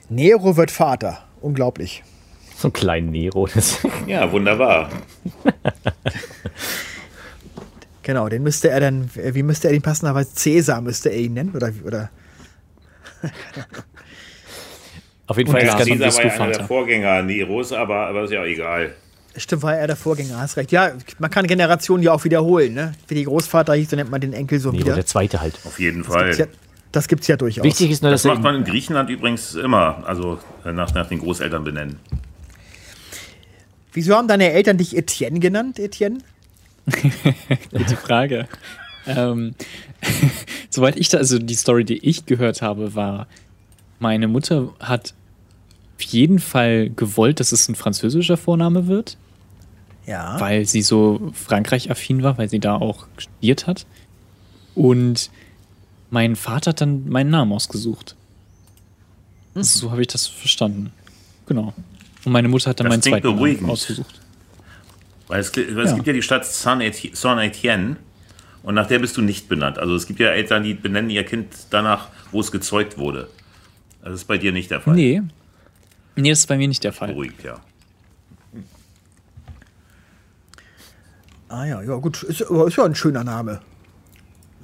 Nero wird Vater. Unglaublich. So ein kleinen Nero. Das Ja, wunderbar. Genau, den müsste er dann, wie müsste er den passenderweise? Cäsar müsste er ihn nennen? Oder, oder auf jeden Und Fall Glas ist und Caesar bist war ja einer der. Vorgänger Neros, aber, aber ist ja auch egal. Stimmt, war er der Vorgänger, hast recht. Ja, man kann Generationen ja auch wiederholen, ne? Wie die Großvater hieß, so nennt man den Enkel so Nero wieder. der zweite halt. Auf jeden Das gibt's Fall. ja, das gibt's ja durchaus. Wichtig ist nur, dass Das macht man in Griechenland übrigens immer, also äh, nach, nach den Großeltern benennen. Wieso haben deine Eltern dich Etienne genannt, Etienne? Gute Frage. ähm, soweit ich da, also die Story, die ich gehört habe, war, meine Mutter hat auf jeden Fall gewollt, dass es ein französischer Vorname wird, Ja. weil sie so Frankreich-affin war, weil sie da auch studiert hat. Und mein Vater hat dann meinen Namen ausgesucht. Also so habe ich das verstanden. Genau. Und meine Mutter hat dann Das meinen zweiten Namen beruhigend. ausgesucht. Weil es, weil es Ja. gibt ja die Stadt Saint-Éti- Saint-Étienne und nach der bist du nicht benannt. Also es gibt ja Eltern, die benennen ihr Kind danach, wo es gezeugt wurde. Das ist bei dir nicht der Fall. Nee. Nee, das ist bei mir nicht der Fall. Beruhigt, ja. Ah ja, ja gut, ist, ist ja ein schöner Name.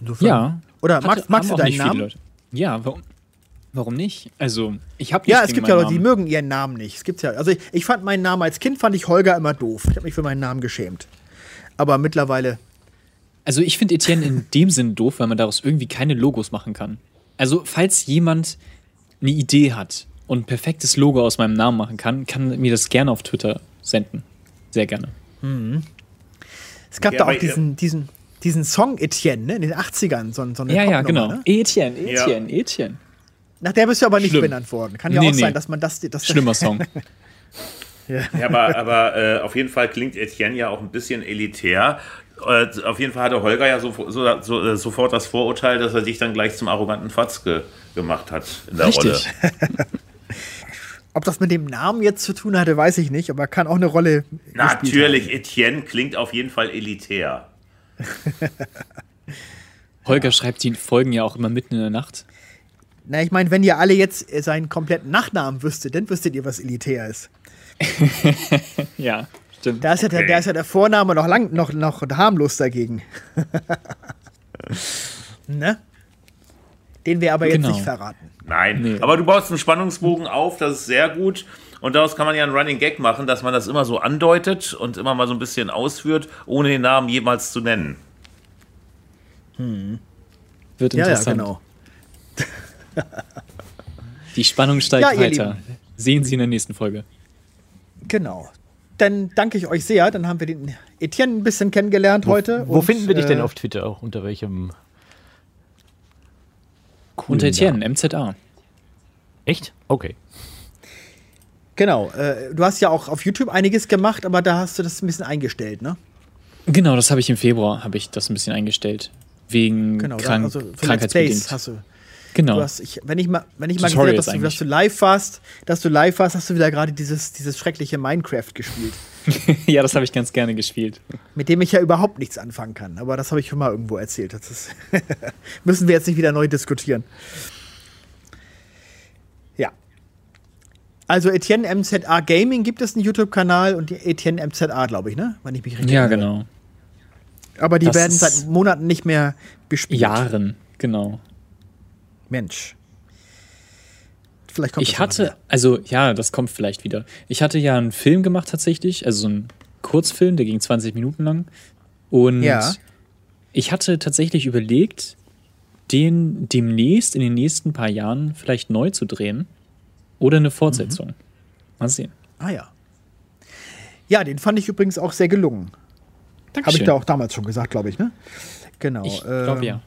Insofern. Ja. Oder Hatte- magst, magst du deinen Namen? Ja, warum, warum nicht? Also, ich habe Ja, es gibt ja Leute, die mögen ihren Namen nicht. Es gibt's ja. Also ich, ich fand meinen Namen als Kind fand ich Holger immer doof. Ich habe mich für meinen Namen geschämt. Aber mittlerweile. Also, ich finde Etienne in dem Sinn doof, weil man daraus irgendwie keine Logos machen kann. Also, falls jemand eine Idee hat und ein perfektes Logo aus meinem Namen machen kann, kann mir das gerne auf Twitter senden. Sehr gerne. Es gab Ja, da auch aber- diesen, diesen, diesen Song Etienne, ne, in den 80ern. So, so eine Ja, ja, Popnummer, genau. Ne? Etienne, Ja. Etienne, Etienne. Nach der bist du aber nicht Schlimm. benannt worden. Kann ja Nee, auch sein, nee. dass man das. das Schlimmer Song. Ja, aber, aber äh, auf jeden Fall klingt Etienne ja auch ein bisschen elitär. Äh, auf jeden Fall hatte Holger ja so, so, so, äh, sofort das Vorurteil, dass er sich dann gleich zum arroganten Fatzke gemacht hat in der Richtig. Rolle. Ob das mit dem Namen jetzt zu tun hatte, weiß ich nicht, aber kann auch eine Rolle. Natürlich, Etienne klingt auf jeden Fall elitär. Holger schreibt die Folgen ja auch immer mitten in der Nacht. Na, ich meine, wenn ihr alle jetzt seinen kompletten Nachnamen wüsstet, dann wüsstet ihr, was elitär ist. Ja, stimmt. Da ist, ja der, Okay. da ist ja der Vorname noch, lang, noch, noch harmlos dagegen. ne? Den wir aber jetzt Genau. nicht verraten. Nein, Nee. aber du baust einen Spannungsbogen auf, das ist sehr gut. Und daraus kann man ja einen Running Gag machen, dass man das immer so andeutet und immer mal so ein bisschen ausführt, ohne den Namen jemals zu nennen. Wird Ja, ja, interessant. genau. Die Spannung steigt Ja, weiter. Sehen Sie in der nächsten Folge. Genau. Dann danke ich euch sehr. Dann haben wir den Etienne ein bisschen kennengelernt heute. Wo und, finden wir dich denn äh, auf Twitter? Unter welchem? Coolen Unter Etienne? MZA. Echt? Okay. Genau. Äh, du hast ja auch auf YouTube einiges gemacht, aber da hast du das ein bisschen eingestellt, ne? Genau, das habe ich im Februar, habe ich das ein bisschen eingestellt. Wegen Genau. krank, also krankheitsbedingt. Hast du. Genau. Hast, ich, wenn ich mal, wenn ich mal gesehen habe, dass dass du live warst, dass du live warst, hast du wieder gerade dieses, dieses schreckliche Minecraft gespielt, ja, das habe ich ganz gerne gespielt. mit dem ich ja überhaupt nichts anfangen kann. Aber das habe ich schon mal irgendwo erzählt. Das müssen wir jetzt nicht wieder neu diskutieren. Ja. Also Etienne MZA Gaming gibt es einen YouTube-Kanal und die Etienne MZA, glaube ich, ne? Wenn ich mich richtig Ja, erinnere. genau. Aber die Das werden seit Monaten nicht mehr bespielt. Jahren, genau. Mensch. Vielleicht kommt Ich hatte, also ja, das kommt vielleicht wieder. Ich hatte ja einen Film gemacht tatsächlich, also so einen Kurzfilm, der ging 20 Minuten lang. Und Ja. ich hatte tatsächlich überlegt, den demnächst in den nächsten paar Jahren vielleicht neu zu drehen oder eine Fortsetzung. Mhm. Mal sehen. Ah ja. Ja, den fand ich übrigens auch sehr gelungen. Habe ich da auch damals schon gesagt, glaube ich, ne? Genau. Ich glaube ähm, ja.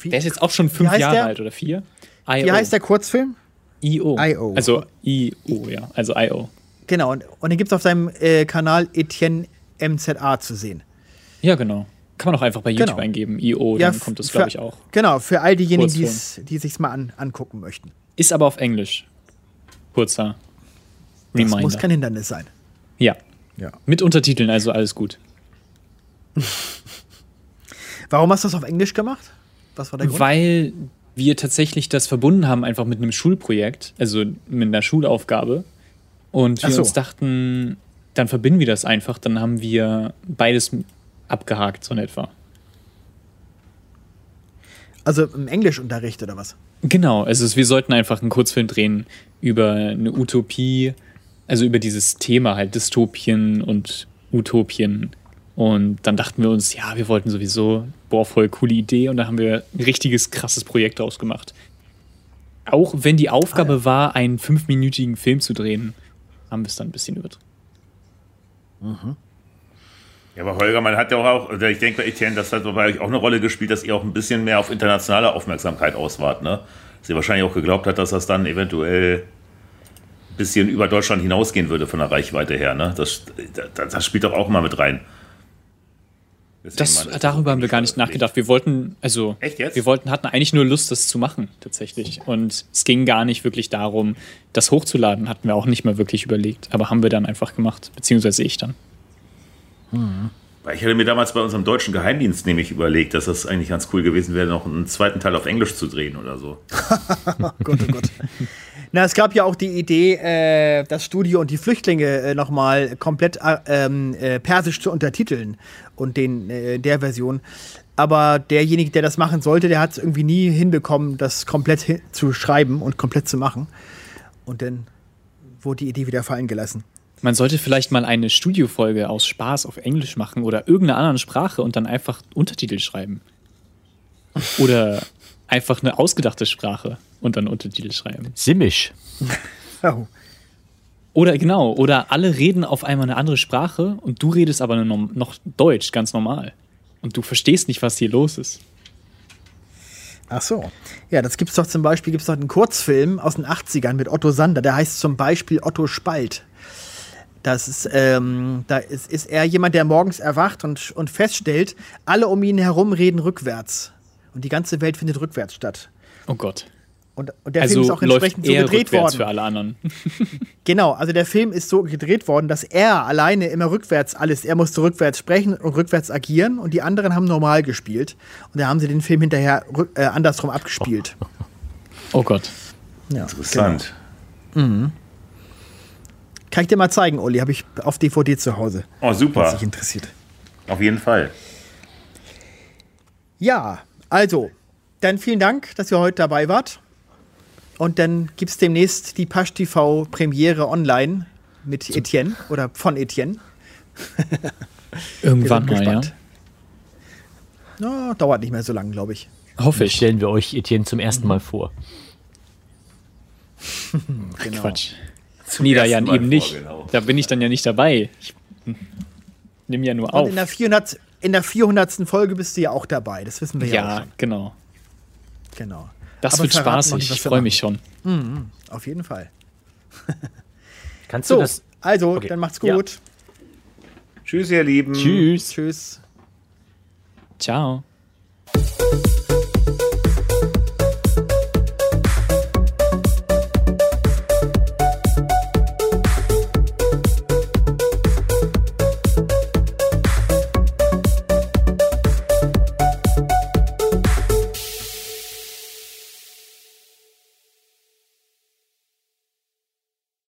Wie, Der ist jetzt auch schon fünf Jahre der? alt oder vier. wie heißt der Kurzfilm? IO. IO. Also IO, ja. Also IO. Genau, und, und den gibt es auf seinem äh, Kanal Etienne MZA zu sehen. Ja, genau. Kann man auch einfach bei YouTube Genau. eingeben. IO, Ja, dann kommt das, glaube ich, auch. Genau, für all diejenigen, die's, die sich mal an, angucken möchten. Ist aber auf Englisch. Kurzer Das Reminder. muss kein Hindernis sein. ja. Ja. Mit Untertiteln, also alles gut. Warum hast du das auf Englisch gemacht? Was war der Grund? Weil wir tatsächlich das verbunden haben, einfach mit einem Schulprojekt, also mit einer Schulaufgabe. Und wir so. uns dachten, dann verbinden wir das einfach, dann haben wir beides abgehakt, so in etwa. Also im Englischunterricht oder was? Genau, also wir sollten einfach einen Kurzfilm drehen über eine Utopie, also über dieses Thema halt Dystopien und Utopien. Und dann dachten wir uns, ja, wir wollten sowieso, boah, voll coole Idee. Und da haben wir ein richtiges, krasses Projekt draus gemacht. Auch wenn die Aufgabe war, einen fünfminütigen Film zu drehen, haben wir es dann ein bisschen übertrieben. Ja, aber Holger, man hat ja auch, oder ich denke bei Etienne, das hat bei euch auch eine Rolle gespielt, dass ihr auch ein bisschen mehr auf internationale Aufmerksamkeit aus wart, ne? Dass ihr wahrscheinlich auch geglaubt hat, dass das dann eventuell ein bisschen über Deutschland hinausgehen würde von der Reichweite her, ne? Das, das, das spielt doch auch mal mit rein. Das, darüber haben wir gar nicht nachgedacht. Wir wollten, also, Echt jetzt? wir wollten, hatten eigentlich nur Lust, das zu machen, tatsächlich. Und es ging gar nicht wirklich darum, das hochzuladen, hatten wir auch nicht mehr wirklich überlegt. Aber haben wir dann einfach gemacht, beziehungsweise ich dann. Weil Ich hätte mir damals bei unserem deutschen Geheimdienst nämlich überlegt, dass das eigentlich ganz cool gewesen wäre, noch einen zweiten Teil auf Englisch zu drehen oder so. Oh Gott, oh Gott. Na, es gab ja auch die Idee, äh, das Studio und die Flüchtlinge äh, nochmal komplett äh, ähm, äh, persisch zu untertiteln und den äh, der Version. Aber derjenige, der das machen sollte, der hat es irgendwie nie hinbekommen, das komplett hin zu schreiben und komplett zu machen. Und dann wurde die Idee wieder fallen gelassen. Man sollte vielleicht mal eine Studiofolge aus Spaß auf Englisch machen oder irgendeiner anderen Sprache und dann einfach Untertitel schreiben. Oder einfach eine ausgedachte Sprache und dann Untertitel schreiben. Simisch. Oh. Oder genau, oder alle reden auf einmal eine andere Sprache und du redest aber noch Deutsch, ganz normal. Und du verstehst nicht, was hier los ist. Ach so. Ja, das gibt's doch zum Beispiel, gibt's doch einen Kurzfilm aus den 80ern mit Otto Sander, der heißt zum Beispiel Otto Spalt. Das ist, ähm, da ist, ist er jemand, der morgens erwacht und, und feststellt, alle um ihn herum reden rückwärts. Und die ganze Welt findet rückwärts statt. Oh Gott. Und, und der also Film ist auch entsprechend so er gedreht rückwärts worden. für alle anderen. Genau, also der Film ist so gedreht worden, dass er alleine immer rückwärts alles, er musste rückwärts sprechen und rückwärts agieren und die anderen haben normal gespielt. Und da haben sie den Film hinterher rück, äh, andersrum abgespielt. Oh Gott. Ja, Interessant. Genau. Kann ich dir mal zeigen, Uli, habe ich auf DVD zu Hause, Oh, was super. dich interessiert. Auf jeden Fall. Ja, also, dann vielen Dank, dass ihr heute dabei wart. Und dann gibt es demnächst die Pasch TV Premiere online mit Etienne oder von Etienne. Irgendwann mal, ja. gespannt. No, dauert nicht mehr so lange, glaube ich. Hoffe ich. stellen wir euch Etienne zum ersten Mal vor. Genau. Quatsch. Zum ja Mal eben vor, nicht. genau. Da bin ich dann ja nicht dabei. Ich nehme ja nur Und auf. in der 400. In der 400. Folge bist du ja auch dabei. Das wissen wir ja, auch Ja, schon. genau. Genau. Das Aber wird spaßig. Ich freue mich schon. Auf jeden Fall. Kannst du So, das? also, Okay. dann macht's Ja. gut. Tschüss, ihr Lieben. Tschüss. Tschüss. Ciao.